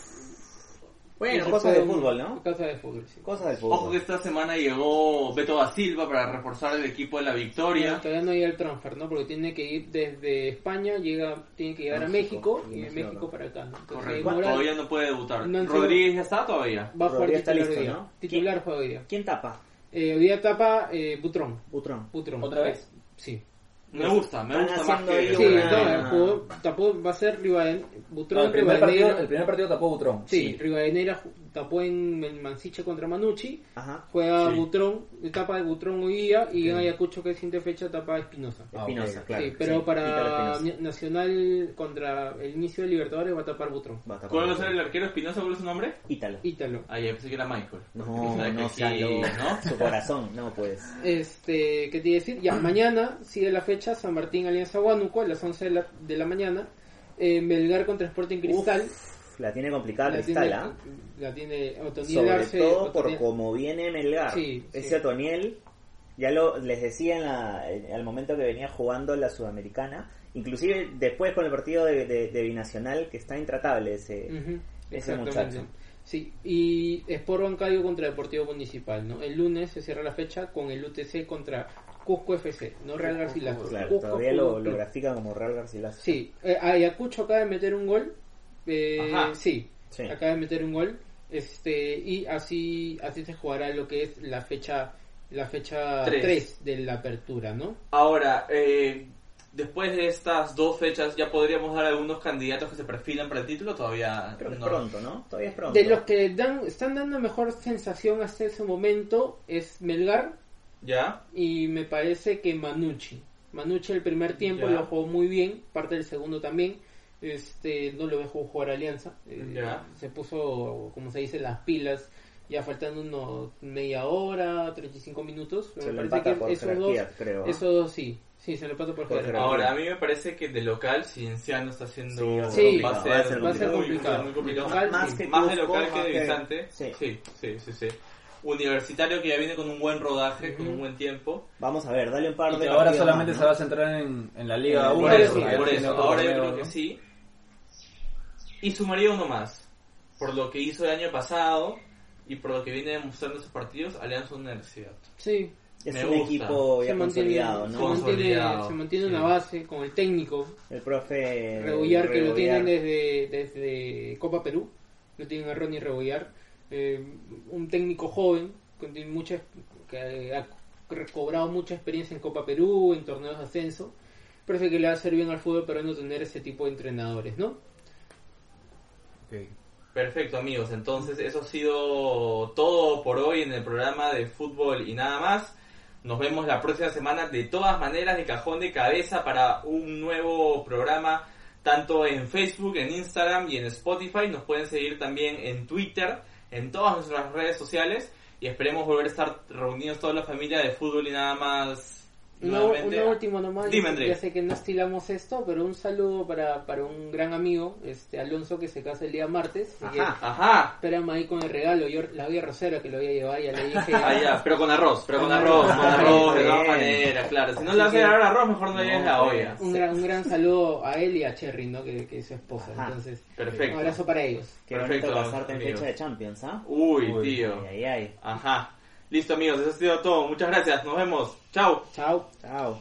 Bueno, cosas de fútbol, ¿no? Cosas de fútbol, sí. Cosas Ojo fútbol. que esta semana llegó Beto da Silva para reforzar el equipo de la Victoria. Todavía no llega el transfer, ¿no? Porque tiene que ir desde España, llega, tiene que llegar a México, y de México, para acá, ¿no? Entonces, Correcto. Morales Todavía no puede debutar. No Rodríguez ya está todavía. va a jugar está titular listo, hoy día. ¿no? Titular juega hoy día. ¿Quién tapa? Eh, hoy día tapa eh, Butrón. Butrón. Butrón. ¿Otra vez? Sí. Me gusta, me gusta más que... Sí, una- no, jugó, tapó, va a ser Rivaden, No, Butrón, el, primer partido, Rivadeneira. el primer partido tapó Butrón. Sí, Rivadeneira ju- tapó en el Mansiche contra Manucci. Ajá. Juega Sí. Butrón, etapa de Butrón hoy día y en. Ayacucho que es siguiente fecha etapa Espinosa. Ah, Espinosa, claro. sí, pero Sí, para. Nacional contra el inicio de Libertadores va a tapar Butrón. Va a tapar ¿Cuál va a ser el arquero Espinosa? ¿Cuál es su nombre? Ítalo. Ítalo. Ah, ya pensé que era Michael. No, no, sí, lo- ¿no? Su corazón, no, pues. Este, ¿qué te iba a decir? Ya, mañana sigue la fecha San Martín Alianza Huánuco a las 11 de la, de la mañana. Eh, Melgar contra Sporting Cristal. Uf, la tiene complicada la, Cristal, tiene, ¿ah? la tiene Otoniel Sobre Arce. todo por cómo viene Melgar. Sí, Ese sí. Otoniel, ya lo les decía en la, en- al momento que venía jugando la Sudamericana, inclusive después con el partido de, de- de Binacional, que está intratable ese, ese muchacho. Sí, y Sport Bancayo contra Deportivo Municipal, ¿no? El lunes se cierra la fecha con el UTC contra Cusco FC, no Real Garcilaso. Claro, Cusco todavía lo, lo grafican como Real Garcilaso. Sí, eh, Ayacucho acaba de meter un gol. Eh, Ajá. sí, Sí. acaba de meter un gol. Este, y así, así se jugará lo que es la fecha la fecha Tres. 3 de la apertura, ¿no? Ahora, eh, después de estas dos fechas, ¿ya podríamos dar algunos candidatos que se perfilan para el título? Todavía Creo que es no. pronto, ¿no? Todavía es pronto. De los que dan, están dando mejor sensación hasta ese momento es Melgar ¿Ya? y me parece que Manucci. Manucci el primer tiempo Ya. lo jugó muy bien, parte del segundo también. Este, no lo dejó jugar Alianza. Eh, Ya. Se puso, como se dice, las pilas. Ya faltando unos media hora, 35 minutos. Se me parece que por esos dos, esos dos sí. Sí, se lo empata por Por. Ahora, a mí me parece que de local, Cienciano está haciendo... Sí, va a ser, va a ser muy, complicado. muy, muy complicado. Local, Más sí. que Más de local que de visitante. Sí. Sí, sí, sí, sí. Universitario que ya viene con un buen rodaje, con un buen tiempo. Vamos a ver, dale un par de ahora solamente más, se va a centrar en, en la Liga Por 1. Por eso, por eso. Ahora yo creo que sí. Y sumaría uno más. Por lo que hizo el año pasado y por lo que viene demostrando sus partidos, Alianza Universidad. Sí, Es Me un gusta. equipo ya se mantiene, consolidado, se ¿no? mantiene, Consolidado, se mantiene sí. una base con el técnico. El profe Rebollar que lo tienen desde, desde Copa Perú, lo tienen a Ronnie Rebollar, eh, un técnico joven que tiene mucha que ha recobrado mucha experiencia en Copa Perú, en torneos de ascenso. Parece que le va a hacer bien al fútbol peruano tener ese tipo de entrenadores, ¿no? Perfecto amigos, entonces eso ha sido todo por hoy en el programa de fútbol y nada más. Nos vemos la próxima semana de todas maneras de cajón de cabeza para un nuevo programa tanto en Facebook, en Instagram y en Spotify. Nos pueden seguir también en Twitter, en todas nuestras redes sociales y esperemos volver a estar reunidos toda la familia de fútbol y nada más. Una, nuevamente. una última nomás, Dime, ya- sé que no estilamos esto, pero un saludo para, para un gran amigo, este Alonso, que se casa el día martes. Ajá. Ajá. Espérame ahí con el regalo, yo la voy a rosera que lo voy a llevar, ya le dije. Ah, ya, pero con arroz, pero con Con arroz, arroz. con arroz, de todas maneras, claro. Si no le vas a arroz, mejor no llegues la No, olla. Un gran, un gran saludo a él y a Cherry, ¿no? Que, que es su esposa. Ajá. Entonces, Perfecto. un abrazo para ellos. Qué Perfecto, bonito casarte en fecha de Champions, ¿ah? Uy, Uy. tío. Ay, ay, ay. Ajá. Listo, amigos, eso ha sido todo. Muchas gracias. Nos vemos. Chao. Chao. Chao.